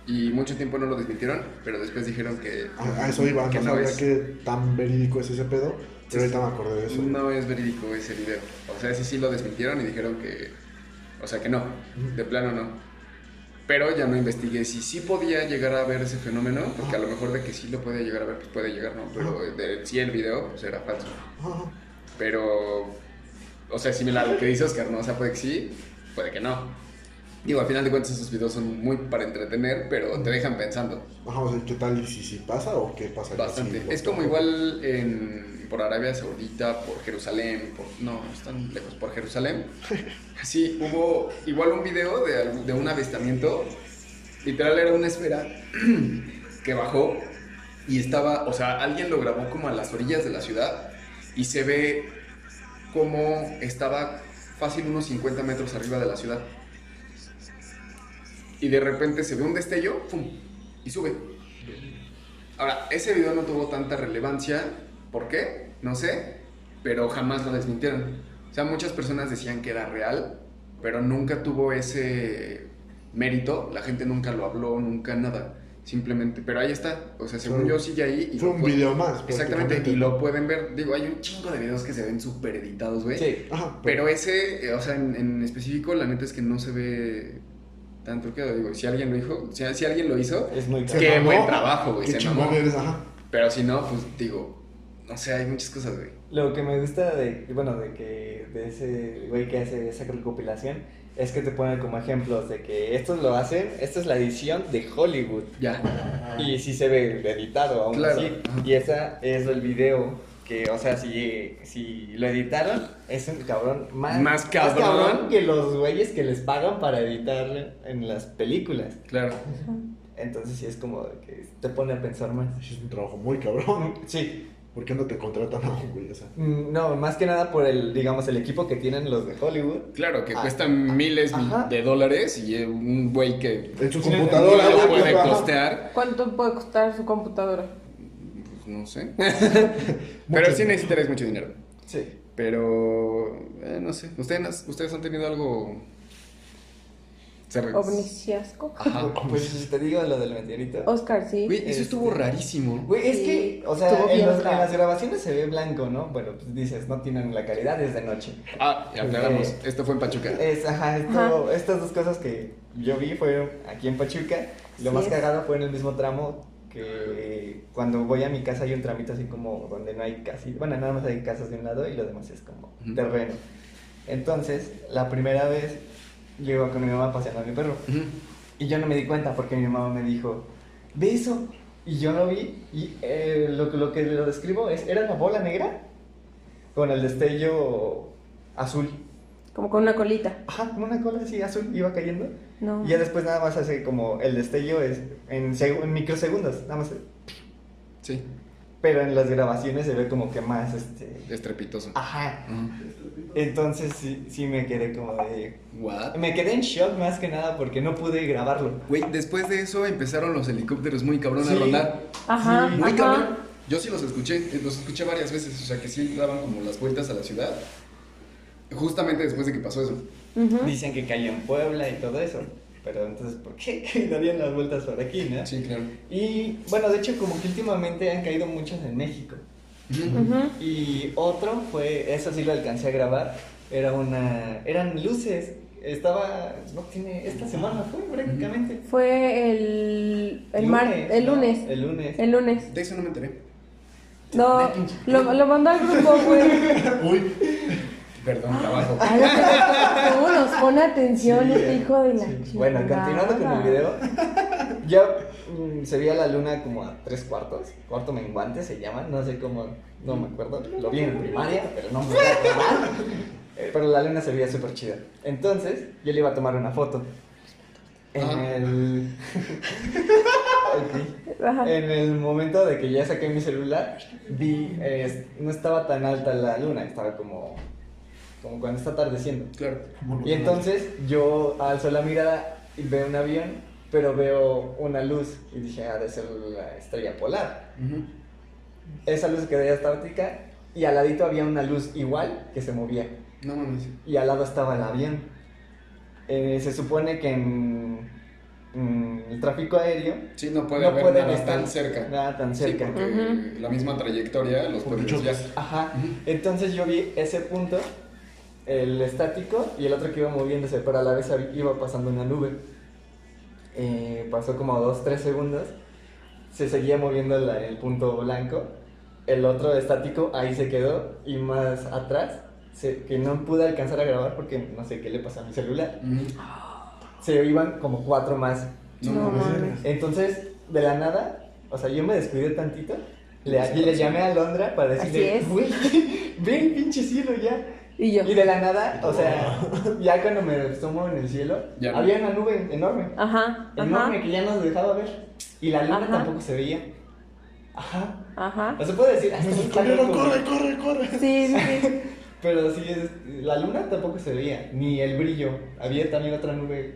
y mucho tiempo no lo desmintieron, pero después dijeron que... A, a eso iba, que no sabía es. tan verídico es ese pedo, pero ahorita me acordé de eso. No es verídico ese video. O sea, ese sí lo desmintieron y dijeron que. O sea, que no. De plano no. Pero ya no investigué si sí podía llegar a ver ese fenómeno, porque a lo mejor de que sí lo podía llegar a ver, pues puede llegar, ¿no? Pero de, sí el video, pues era falso. Pero. O sea, similar a lo que dice Oscar, ¿no? O sea, puede que sí, puede que no. Digo, al final de cuentas esos videos son muy para entretener, pero te dejan pensando. Ajá, o sea, ¿qué tal? ¿Y si, si pasa o qué pasa? Bastante. Sí, es como igual en, por Arabia Saudita, por Jerusalén, por, no, están lejos, por Jerusalén. Sí, hubo igual un video de, de un avistamiento. Literal era una esfera que bajó y estaba, o sea, alguien lo grabó como a las orillas de la ciudad y se ve como estaba fácil unos 50 metros arriba de la ciudad. Y de repente se ve un destello, y sube. Ahora, ese video no tuvo tanta relevancia. ¿Por qué? No sé. Pero jamás lo desmintieron. O sea, muchas personas decían que era real, pero nunca tuvo ese mérito. La gente nunca lo habló, nunca nada. Simplemente, pero ahí está. O sea, según Fue- yo sigue ahí. Y Fue lo un pueden- video más. Exactamente, y lo pueden ver. Digo, hay un chingo de videos que se ven súper editados, güey. sí. Ajá, Pero ese, eh, o sea, en, en específico, la neta es que no se ve tan truqueado. Digo, si alguien lo hizo, si, si alguien lo hizo, Es muy. Qué mamó. buen trabajo, güey, Qué se chingón mamó. eres, ajá. pero si no, pues digo, no sé, hay muchas cosas, güey. Lo que me gusta de, bueno, de que de ese güey que hace esa recopilación es que te ponen como ejemplos de que estos lo hacen, esta es la edición de Hollywood Ya. y sí se ve editado aún Claro. así y esa es el video que, o sea, si, si lo editaron es un cabrón más, Más cabrón. que los güeyes que les pagan para editar en las películas. Claro. Entonces sí es como que te pone a pensar más. Es un trabajo muy cabrón. Sí, ¿Por qué no te contratan a un güey? O sea, Mm, No, más que nada por el, digamos, el equipo que tienen los de Hollywood. Claro, que Ah, cuestan miles ajá. de dólares y eh, un güey que en su no computadora, lo puede costear, ¿Cuánto puede costar su computadora? pues no sé. Pero sí necesitarías mucho dinero. Sí. Pero, eh, no sé, ¿Ustedes, ¿ustedes han tenido algo... Ovniciasco. Ajá. Pues si te digo lo del meteorito. Oscar, sí. Güey, eso Este- estuvo rarísimo. Güey, es Sí, que, o sea, en, los- las grabaciones se ve blanco, ¿no? Bueno, pues dices, no tienen la calidad, es de noche. Ah, ya aclaramos, Eh, esto fue en Pachuca. Es, ajá, esto- estas dos cosas que yo vi fueron aquí en Pachuca. Lo Sí más es. cagado fue en el mismo tramo que cuando voy a mi casa hay un tramito así como donde no hay casi, bueno, nada más hay casas de un lado y lo demás es como terreno. Entonces, la primera vez yo iba con mi mamá paseando a mi perro. Y yo no me di cuenta porque mi mamá me dijo, ve eso. Y yo lo vi y eh, lo, que- lo que lo describo es, era una bola negra con el destello azul. Como con una colita. Ajá, como una cola así azul iba cayendo. No. Y ya después nada más hace como el destello es en, en microsegundos, nada más. Sí, Pero en las grabaciones se ve como que más, este... estrepitoso. Ajá. Entonces sí, sí me quedé como de... What? Me quedé en shock más que nada porque no pude grabarlo. Güey, después de eso empezaron los helicópteros muy cabrón a rondar. Ajá. Sí, Muy ajá. cabrón. Yo sí los escuché, los escuché varias veces, o sea que sí daban como las vueltas a la ciudad. Justamente después de que pasó eso. Dicen que cayó en Puebla y todo eso. Pero entonces, ¿por qué darían las vueltas por aquí, no? Sí, claro. Y bueno, de hecho, como que últimamente han caído muchos en México. Y otro fue, eso sí lo alcancé a grabar, era una, eran luces. Estaba, no tiene, esta semana fue prácticamente. Fue el, el mar, el ¿no? lunes. El lunes. El lunes. De eso no me enteré. No, lo, lo mandó al grupo, güey. Uy, Perdón, trabajo. Ay, ¿Cómo nos pone atención Sí, este hijo de la Sí. Bueno, continuando con el video, Ya mm, se veía la luna como a tres cuartos, cuarto menguante se llama, no sé cómo, no me acuerdo, lo vi en primaria, pero no me voy a acordar. Eh, Pero la luna se veía súper chida. Entonces, yo le iba a tomar una foto. En Ajá. el... En el momento de que ya saqué mi celular, vi, eh, no estaba tan alta la luna, estaba como, como cuando está atardeciendo. Claro. Y entonces yo alzo la mirada y veo un avión, pero veo una luz y dije, ah, debe ser la estrella polar. Esa luz quedó estática y al ladito había una luz igual que se movía No mames. y al lado estaba el avión. Eh, se supone que en, en el tráfico aéreo Sí, no puede no haber pueden nada estar tan cerca. Nada tan Sí, cerca. porque la misma trayectoria los puede Porque desviar. chocas. Ajá. Ujú. Entonces yo vi ese punto, el estático y el otro que iba moviéndose, pero a la vez iba pasando una nube. Eh, pasó como dos, tres segundos. Se seguía moviendo la- el punto blanco. El otro estático ahí se quedó y más atrás, se- que no pude alcanzar a grabar porque no sé qué le pasó a mi celular. Ujú. Se iban como cuatro más. No, No. Entonces, de la nada, o sea, yo me descuidé tantito. Le, y le llamé a Londra para decirle, güey, ven pinche cielo ya. Y yo. Y de la nada, o sea, ya cuando me asomo en el cielo, Ya no. había una nube enorme. Ajá, Enorme ajá, que ya nos dejaba ver. Y la luna Ajá. tampoco se veía. Ajá. ajá. O se puede decir, loco, corre, güey. corre, corre. Sí, sí, sí. Pero sí, es- la luna tampoco se veía, ni el brillo. Había también otra nube.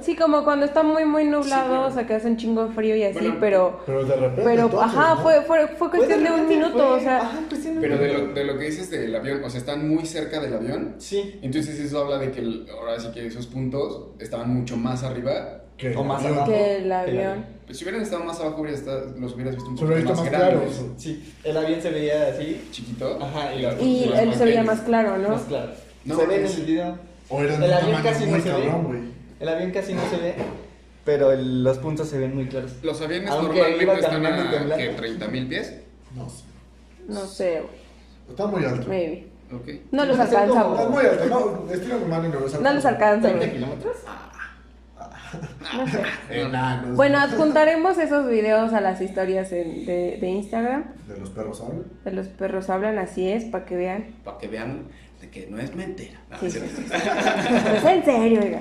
Sí, como cuando está muy, muy nublado, Sí, claro. o sea, que hace un chingo de frío y así, Bueno, pero... Pero de repente. Pero, entonces, ajá, ¿no? fue, fue, fue cuestión de un minuto, fue- o sea... Ajá, cuestión de un Pero de minuto. lo, de lo que dices del avión, o sea, están muy cerca del avión. Sí. Entonces eso habla de que el- ahora sí que esos puntos estaban mucho más arriba. Que O más abajo. Que el avión. Pues si hubieran estado más abajo, hubiera estado- los hubieras visto un visto más, más grandes. claro. Sí, el avión se veía así, Chiquito. Ajá, y los la- Y él se veía más claro, ¿no? más claro. No, se ve en el video. O eran El avión casi no se ve. El avión casi no se ve, pero el- los puntos se ven muy claros. Los aviones Aunque normalmente están a. ¿qué, 30 mil pies. No sé. No sé, Está muy alto. maybe. No los cómo- Está alcanzamos. muy alto. No, estira mi mano y no lo No los alcanzamos. ¿20 kilómetros? No sé. Enanos. Bueno, adjuntaremos esos videos a las historias en- de, de Instagram. De los perros hablan. De los perros hablan, así es, para que vean. Para que vean de que no es mentira. No, Sí, es sí, sí. Pues en serio, oiga.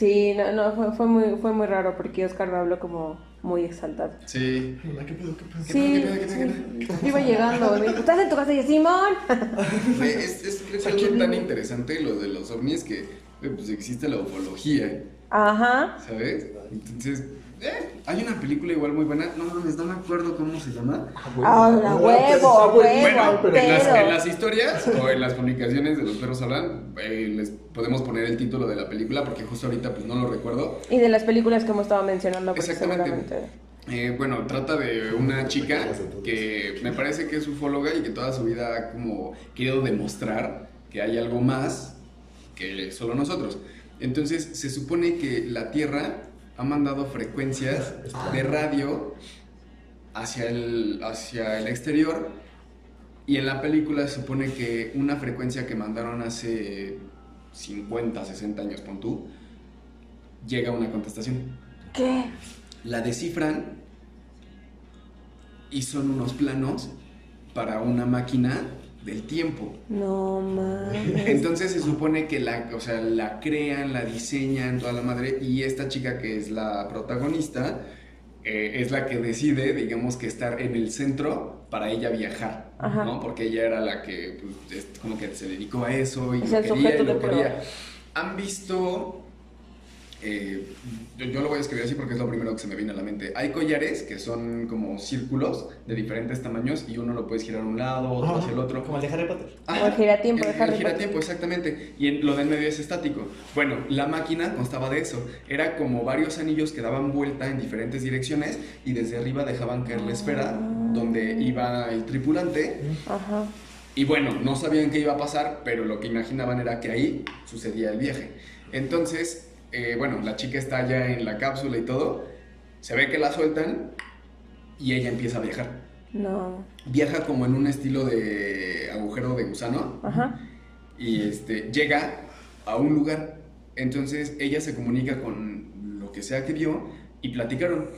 Sí, no, no, fue, fue, muy, fue muy raro porque Oscar me habló como muy exaltado. Sí. Hola, ¿Qué pedo? ¿Qué pedo? Sí, pedo, qué pedo, qué sí. Iba llegando. me dijo, ¿Estás en tu casa? Y yo, Simón. Es, es, algo tan interesante lo de los ovnis que pues existe la ufología, Ajá. ¿sabes? Entonces, eh, hay una película igual muy buena, no mames, no me acuerdo cómo se llama. Ah, a huevo, a huevo, Bueno, al en las, en las historias o en las publicaciones de los perros hablan, eh, les podemos poner el título de la película porque justo ahorita pues no lo recuerdo. Y de las películas que hemos estado mencionando, Exactamente. Eh, bueno, trata de una chica que me parece que es ufóloga y que toda su vida ha como querido demostrar que hay algo más que solo nosotros. Entonces se supone que la Tierra ha mandado frecuencias de radio hacia el, hacia el exterior y en la película se supone que una frecuencia que mandaron hace 50, 60 años, pon tú, llega a una contestación ¿Qué? la descifran y son unos planos para una máquina del tiempo. No mames. Entonces se supone que la, o sea, la crean, la diseñan, toda la madre, y esta chica que es la protagonista eh, es la que decide, digamos, que estar en el centro para ella viajar, Ajá. ¿no? Porque ella era la que, pues, es como que se dedicó a eso y lo quería y lo quería. ¿Han visto eh, yo, yo lo voy a escribir así porque es lo primero que se me viene a la mente. Hay collares que son como círculos de diferentes tamaños y uno lo puedes girar a un lado, otro hacia el otro. Como el de Harry Potter. Como el giratiempo de el- Harry El giratiempo, exactamente. Y en- lo de en medio es estático. Bueno, la máquina constaba de eso. Era como varios anillos que daban vuelta en diferentes direcciones y desde arriba dejaban caer la esfera donde iba el tripulante. Ajá. Y bueno, no sabían qué iba a pasar, pero lo que imaginaban era que ahí sucedía el viaje. Entonces, eh, bueno, la chica está ya en la cápsula y todo. Se ve que la sueltan y ella empieza a viajar. No. Viaja como en un estilo de agujero de gusano Ajá. y este, llega a un lugar. Entonces ella se comunica con lo que sea que vio y platicaron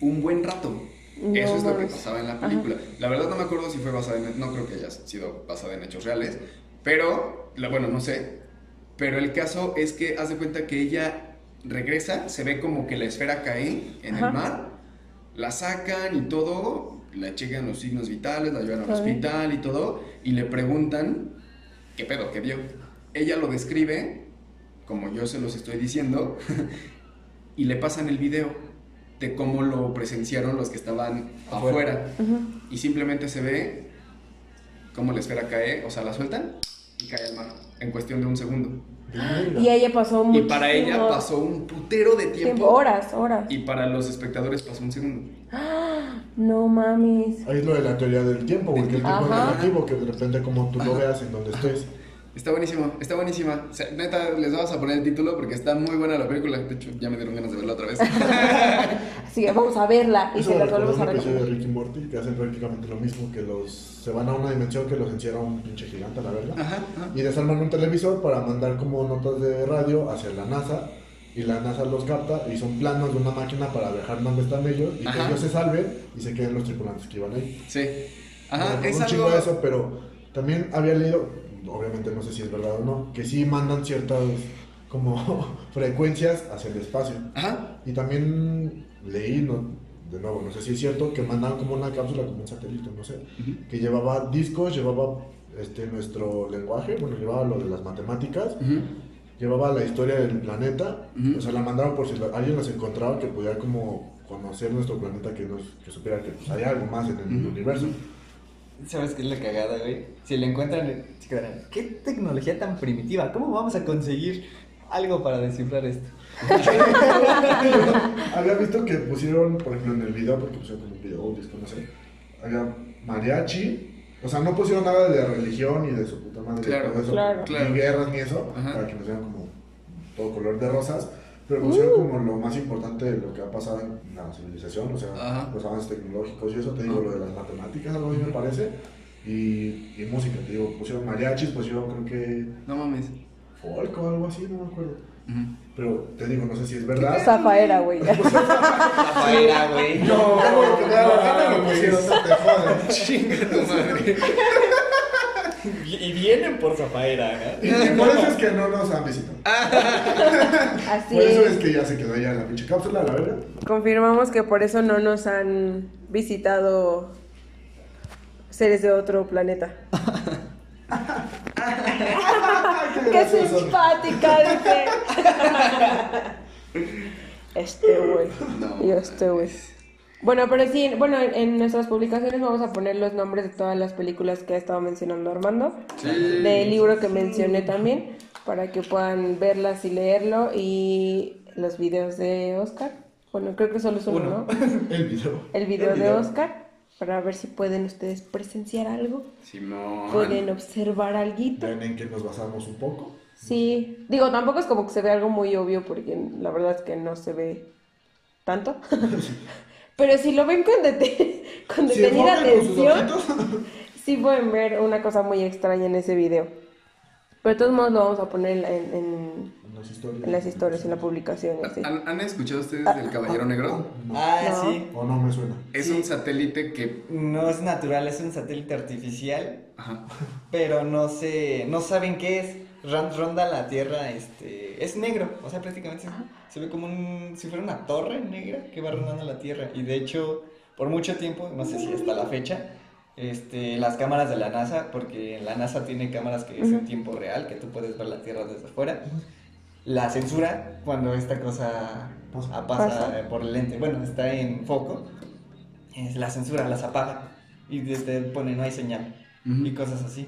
un buen rato. No Eso es lo que pasaba en la película. La verdad no me acuerdo si fue basada en... No creo que haya sido basada en hechos reales. Pero, la- bueno, no sé. Pero el caso es que haz de cuenta que ella regresa, se ve como que la esfera cae en Ajá. el mar, la sacan y todo, la checan los signos vitales, la llevan al hospital y todo, y le preguntan, ¿qué pedo? ¿Qué vio? Ella lo describe, como yo se los estoy diciendo, y le pasan el video de cómo lo presenciaron los que estaban Afuera. afuera. Ujú. Y simplemente se ve cómo la esfera cae, o sea, la sueltan y cae al mar en cuestión de un segundo. Y ella pasó Y muchísimo para ella pasó un putero de tiempo. tiempo, horas, horas. Y para los espectadores pasó un segundo. No mames. Ahí es lo de la teoría del tiempo, güey, que el tiempo es relativo, que depende como tú lo veas en donde estés. Está buenísimo, está buenísima. O sea, neta, les vamos a poner el título porque está muy buena la película. De hecho, ya me dieron ganas de verla otra vez. Así que vamos a verla y Eso se me la recordó volvemos a un episodio de recomendar. Ricky Morty que hacen prácticamente lo mismo, que los se van a una dimensión que los encierra un pinche gigante la verga. Ajá, ajá. Y desarman un televisor para mandar como notas de radio hacia la NASA. Y la NASA los capta y son planos de una máquina para viajar donde están ellos y que ellos se salven y se queden los tripulantes que iban ahí. Sí. Ajá, es un algo. chingo de eso, pero también había leído, obviamente no sé si es verdad o no, que sí mandan ciertas como frecuencias hacia el espacio. Ajá. Y también leí, no, de nuevo, no sé si es cierto, que mandaban como una cápsula, como un satélite, no sé, que llevaba discos, llevaba este, nuestro lenguaje, bueno, llevaba lo de las matemáticas, llevaba la historia del planeta, o sea, la mandaron por si alguien las encontraba que pudiera como conocer nuestro planeta, que, nos, que supiera que pues, hay algo más en el universo. ¿Sabes qué es la cagada, güey? Si lo encuentran, se quedarán, ¿qué tecnología tan primitiva? ¿Cómo vamos a conseguir algo para descifrar esto? Había visto que pusieron, por ejemplo, en el video, porque pusieron como un video, disco, no sé, había mariachi, o sea, no pusieron nada de religión y de su puta madre, Claro, todo eso, claro. Claro. ni guerras ni eso, Ajá. para que nos vean como todo color de rosas, pero pusieron como lo más importante de lo que ha pasado en la civilización, o sea, Ajá. los avances tecnológicos y eso, te digo, Ajá. lo de las matemáticas, algo así me parece, y, y música, te digo, pusieron mariachis, pusieron creo que No mames. folk o algo así, no me acuerdo. Pero te digo, no sé si es verdad. Zafaera, güey. Afuera, güey. No, porque me da la gana, lo pusieron, no te jodas. Chinga tu madre. Y vienen por Zafaera, Y por eso es que no nos han visitado. Así Por eso es es. que ya se quedó allá en la pinche cápsula, la verdad. Confirmamos que por eso no nos han visitado seres de otro planeta. ¡Qué simpática! Dice. Este güey. No, Y este güey. Bueno, pero sí, bueno, en, nuestras publicaciones vamos a poner los nombres de todas las películas que ha estado mencionando Armando. Sí. Del libro que mencioné también, para que puedan verlas y leerlo. Y los videos de Oscar. Bueno, creo que solo es uno, Uno. ¿no? El video. El video El de Oscar. Para ver si pueden ustedes presenciar algo. Simón. Pueden observar algo. Ven en que nos basamos un poco. Sí, digo, tampoco es como que se ve algo muy obvio porque la verdad es que no se ve tanto. Pero si lo ven con, dete- con detenida atención, sí pueden ver una cosa muy extraña en ese video. Pero de todos modos lo vamos a poner en, en- en- Las historias. en las historias, en la publicación. ¿Han, han escuchado ustedes del Caballero Negro? No. Ah, No. sí. O no me suena. Es Sí. un satélite que. No es natural, es un satélite artificial, Ajá. pero no sé, no saben qué es. Ron- Ronda la Tierra, este, es negro, o sea, prácticamente se, se ve como un, si fuera una torre negra que va rondando la Tierra. Y de hecho, por mucho tiempo, no sé si hasta la fecha, este, las cámaras de la NASA, porque la NASA tiene cámaras que es en tiempo real, que tú puedes ver la Tierra desde afuera, la censura cuando esta cosa Pasa. ah, pasa, Pasa. por el lente, bueno, está en foco, es la censura, las apaga y desde pone no hay señal Ujú. y cosas así,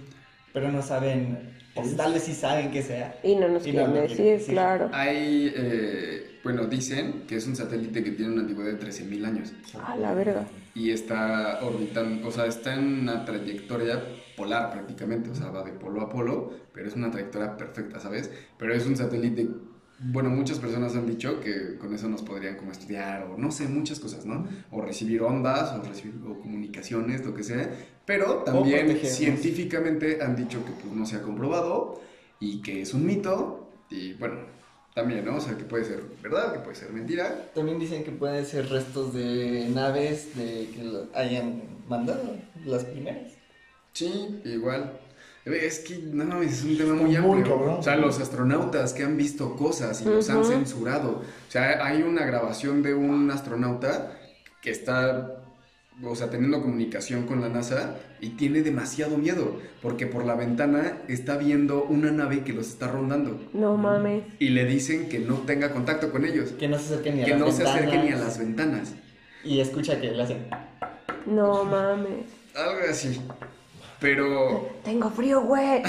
pero no saben, o tal vez sí saben que sea. Y no nos Y quieren decir, claro. Hay. eh, bueno, dicen que es un satélite que tiene una antigüedad de 13.000 años. A la verga. Y está orbitando. O sea, está en una trayectoria polar prácticamente. O sea, va de polo a polo. Pero es una trayectoria perfecta, ¿sabes? Pero es un satélite. Bueno, muchas personas han dicho que con eso nos podrían como estudiar o no sé, muchas cosas, ¿no? O recibir ondas o recibir o comunicaciones, lo que sea. Pero también científicamente han dicho que pues no se ha comprobado y que es un mito. Y bueno, También, ¿no? O sea, que puede ser verdad, que puede ser mentira. También dicen que pueden ser restos de naves de que lo hayan mandado las primeras. Sí, igual. Es que, no mames, es un tema muy amplio. o sea, los astronautas que han visto cosas y los han censurado. O sea, hay una grabación de un astronauta que está, o sea, teniendo comunicación con la NASA y tiene demasiado miedo porque por la ventana está viendo una nave que los está rondando No mames. y le dicen que no tenga contacto con ellos, Que no se acerquen ni a que las no se acerque ni a ventanas. las ventanas. Y escucha que le hacen. No mames. Algo así. Pero Tengo frío, güey.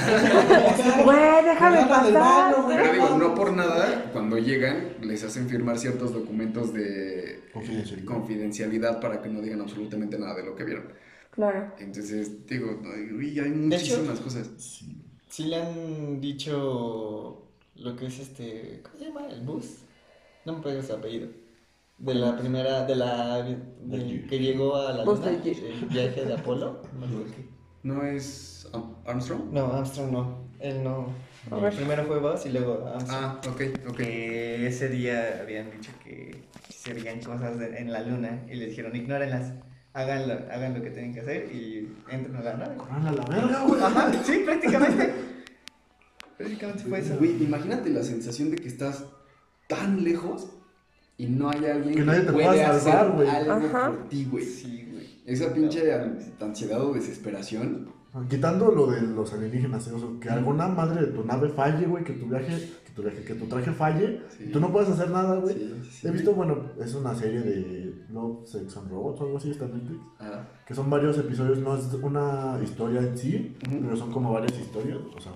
Güey, déjame pasar. Pero digo, no por nada, cuando llegan, les hacen firmar ciertos documentos de Confidencialidad. confidencialidad para que no digan absolutamente nada de lo que vieron. Claro. Entonces, digo, uy, hay muchísimas cosas. Sí. Sí le han dicho lo que es este. ¿Cómo se llama? ¿El bus? No me acuerdo su apellido. De la primera. De la. que llegó a la luna. El viaje de Apolo. No, me acuerdo qué. ¿No es Armstrong? no, Armstrong no. Él no. A ver. Primero fue Buzz y luego Armstrong. Ah, ok, ok. Que ese día habían dicho que se veían cosas de- en la luna y le dijeron ignórenlas. Háganlo, hagan lo que tienen que hacer y entren a la nave. Corran a la verga, güey. Ajá, sí, prácticamente. Prácticamente fue eso. Güey, imagínate la sensación de que estás tan lejos y no hay alguien Que nadie te pueda hacer salvar, güey. algo Ajá. por ti, güey. Sí, güey. Esa pinche an- ansiedad o desesperación. Quitando lo de los alienígenas, ¿eh? o sea, que alguna madre de tu nave falle, güey, que tu viaje, que tu viaje, que tu traje falle, Sí. y tú no puedes hacer nada, güey. Sí, sí, sí. He visto, bueno, es una serie de Love, Sex and Robots o algo así, está en Netflix, Ah, que son varios episodios, no es una historia en sí, pero son como varias historias, o sea,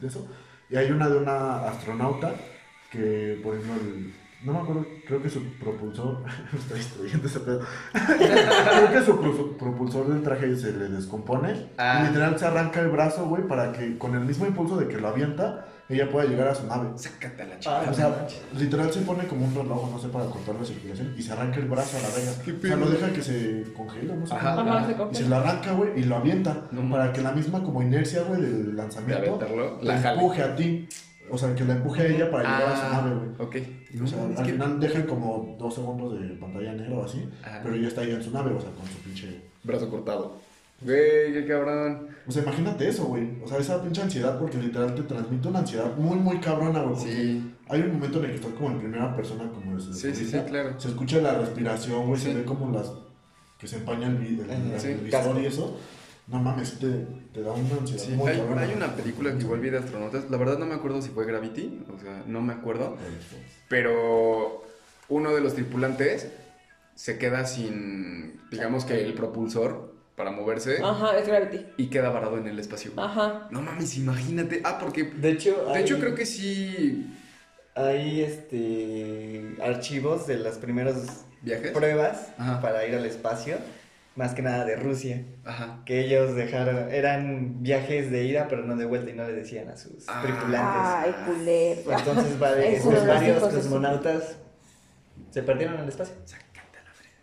de eso. Y hay una de una astronauta que, por ejemplo, el- no me acuerdo, creo que su propulsor, me está destruyendo ese pedo, creo que su pro- propulsor del traje se le descompone Ah. y literal se arranca el brazo, güey, para que con el mismo impulso de que lo avienta, ella pueda llegar a su nave. sácate la Ah, chica. O sea, literal se pone como un reloj, no sé, para cortar la circulación y se arranca el brazo a la verga. ¿Qué O sea, lo deja que se congela, no sé. Ajá, cómo. Ajá, se Y se lo arranca, güey, y lo avienta. No para que la misma como inercia, güey, del de lanzamiento aventarlo, la jale. empuje a ti. O sea, que la empuje a ella para llegar a su nave, güey. ok. O sea, al que- final dejan como dos segundos de pantalla negra o así, pero ella está ahí en su nave, o sea, con su pinche... Brazo cortado. Güey, qué cabrón. O sea, imagínate eso, güey. O sea, esa pinche ansiedad, porque literal te transmite una ansiedad muy, muy cabrona, güey. porque Sí. Hay un momento en el que estás como en primera persona, como desde Sí, sí, sí, claro. Se escucha la respiración, güey, Sí. se ve como las... que se empaña el, el, el Sí, visor casco. y eso. No mames, te, te da una ansiedad Sí, muy hay, una película que igual vi de astronautas. La verdad no me acuerdo si fue Gravity, o sea, no me acuerdo. Pero uno de los tripulantes se queda sin, digamos que el propulsor para moverse Ajá, es Gravity. y queda varado en el espacio. Ajá. No mames, imagínate. Ah, porque De hecho, de hay, hecho creo que sí hay este archivos de las primeras viajes. pruebas Ajá. para ir al espacio, más que nada de Rusia, Ajá. que ellos dejaron, eran viajes de ida pero no de vuelta y no le decían a sus Ah. tripulantes. Ay. Entonces Eso, esos los varios su- cosmonautas se perdieron en el espacio.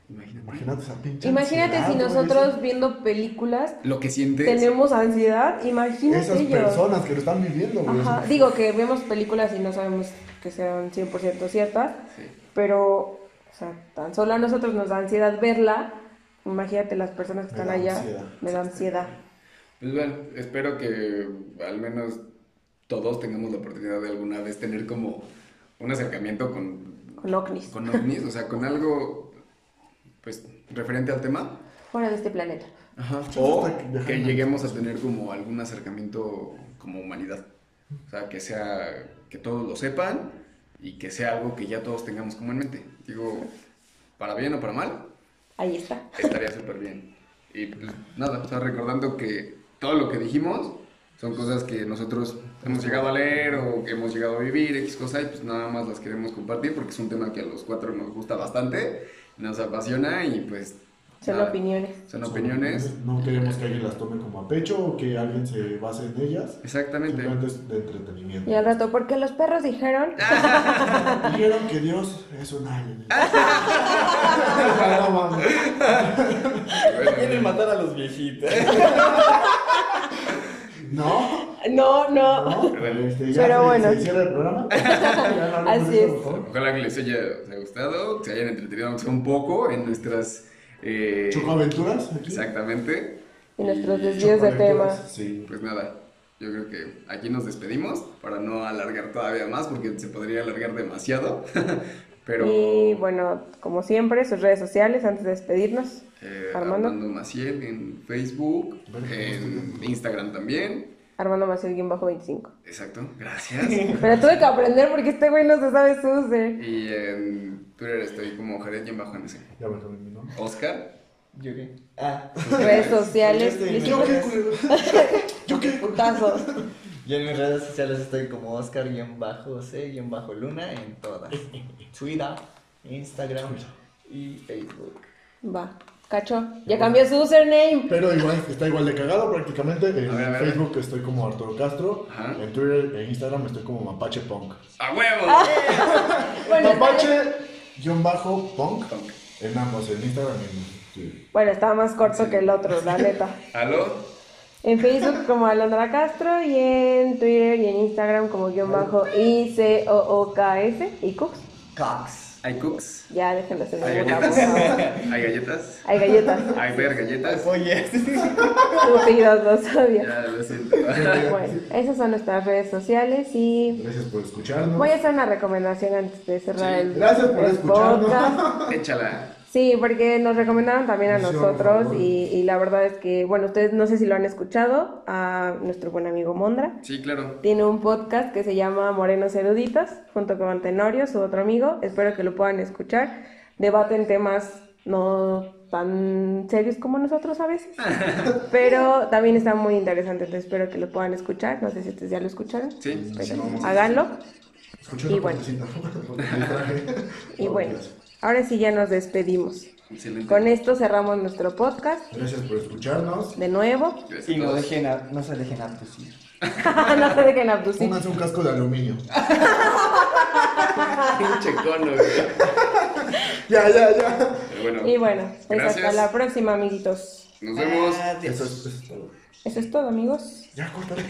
Imagínate. Imagínate esa pinche Imagínate ansiedad, si nosotros eso- viendo películas Lo que sientes. tenemos ansiedad, imagínate Esas ellos. personas que lo están viviendo. Ajá, digo que vemos películas y no sabemos que sean 100% ciertas, Sí. pero, o sea, tan solo a nosotros nos da ansiedad verla, imagínate las personas que Me están allá, ansiedad. me da ansiedad. Pues bueno, espero que al menos todos tengamos la oportunidad de alguna vez tener como un acercamiento con, Con ovnis, con ovnis, o sea, con algo pues referente al tema. fuera de este planeta. Ajá. O que lleguemos a tener como algún acercamiento como humanidad. O sea, que sea, que todos lo sepan y que sea algo que ya todos tengamos como en mente. Digo, para bien o para mal, Ahí está. estaría súper bien. Y pues nada, o recordando que todo lo que dijimos son cosas que nosotros hemos llegado a leer o que hemos llegado a vivir, X cosa, y pues nada más las queremos compartir porque es un tema que a los cuatro nos gusta bastante, nos apasiona y pues... Son nada, opiniones. Son opiniones. No queremos que alguien las tome como a pecho o que alguien se base en ellas. Exactamente. Simplemente es de entretenimiento. Y al rato, porque los perros dijeron, Dijeron que Dios es un alien. Ah. Quieren matar a los viejitos. No. no, No. Este, ya Pero se, bueno. se cierra el programa. Así es. Ojalá que les haya, gustado, que se hayan entretenido un poco en nuestras... eh, Chocoaventuras aquí. Exactamente. Y nuestros desvíos de tema. Sí. Pues nada, yo creo que aquí nos despedimos para no alargar todavía más porque se podría alargar demasiado. Pero Y bueno, como siempre, sus redes sociales antes de despedirnos. eh, Armando. Armando Maciel en Facebook, en Instagram también. Armando Maciel bajo 25. Exacto, gracias. Pero tuve que aprender porque este güey no se sabe su user. y en Twitter estoy como Jared bajo MC. Ya me cambié mi nombre. Oscar. ¿Yo qué? Ah. Redes sociales. Este, Luis, ¿Yo qué, culero? ¿Yo qué? putazos. Yo en mis redes sociales estoy como Oscar-C-Luna en todas. Twitter, Instagram y Facebook. Va. Cacho. Ya cambió su username. Pero igual, está igual de cagado prácticamente. En A ver, a ver. Facebook estoy como Arturo Castro. Ajá. En Twitter e Instagram estoy como Mapache Punk. ¡A huevo! Bueno, Mapache-Punk. En ambos, en Instagram y en Twitter. bueno, estaba más corto que el otro, la neta. ¿Aló? En Facebook como Alondra Castro y en Twitter y en Instagram como guion bajo I-C-O-O-K-S y Cooks. Cox. ¿Hay cooks? Ya déjenlo hacer ¿Hay galletas? ¿Hay galletas? Hay galletas. ¿Hay ver galletas? Oye, Estúpidos, los odio. Ya lo siento. Bueno, esas son nuestras redes sociales y Gracias por escucharnos. voy a hacer una recomendación antes de cerrar Sí. el, Gracias por el escucharnos. podcast. Échala. Sí, porque nos recomendaron también a Sí, nosotros y, y la verdad es que, bueno, ustedes no sé si lo han escuchado, a nuestro buen amigo Mondra. Sí, claro. Tiene un podcast que se llama Morenos Eruditos, junto con Tenorio, su otro amigo. Espero que lo puedan escuchar. Debaten temas no tan serios como nosotros a veces, pero también está muy interesante. Entonces espero que lo puedan escuchar. No sé si ustedes ya lo escucharon, Sí. pero háganlo. Escuché Y bueno. Y bueno, ahora sí ya nos despedimos. Excelente. Con esto cerramos nuestro podcast Gracias por escucharnos. de nuevo. Y no, dejen a- no se dejen abducir. no se dejen abducir. Pónganse un casco de aluminio. Pinche cono, güey. Ya, ya, ya. Pero bueno. Y bueno, pues Gracias. hasta la próxima, amiguitos. Nos vemos. Adiós. Eso es, eso es todo. Eso es todo, amigos. Ya, córtale.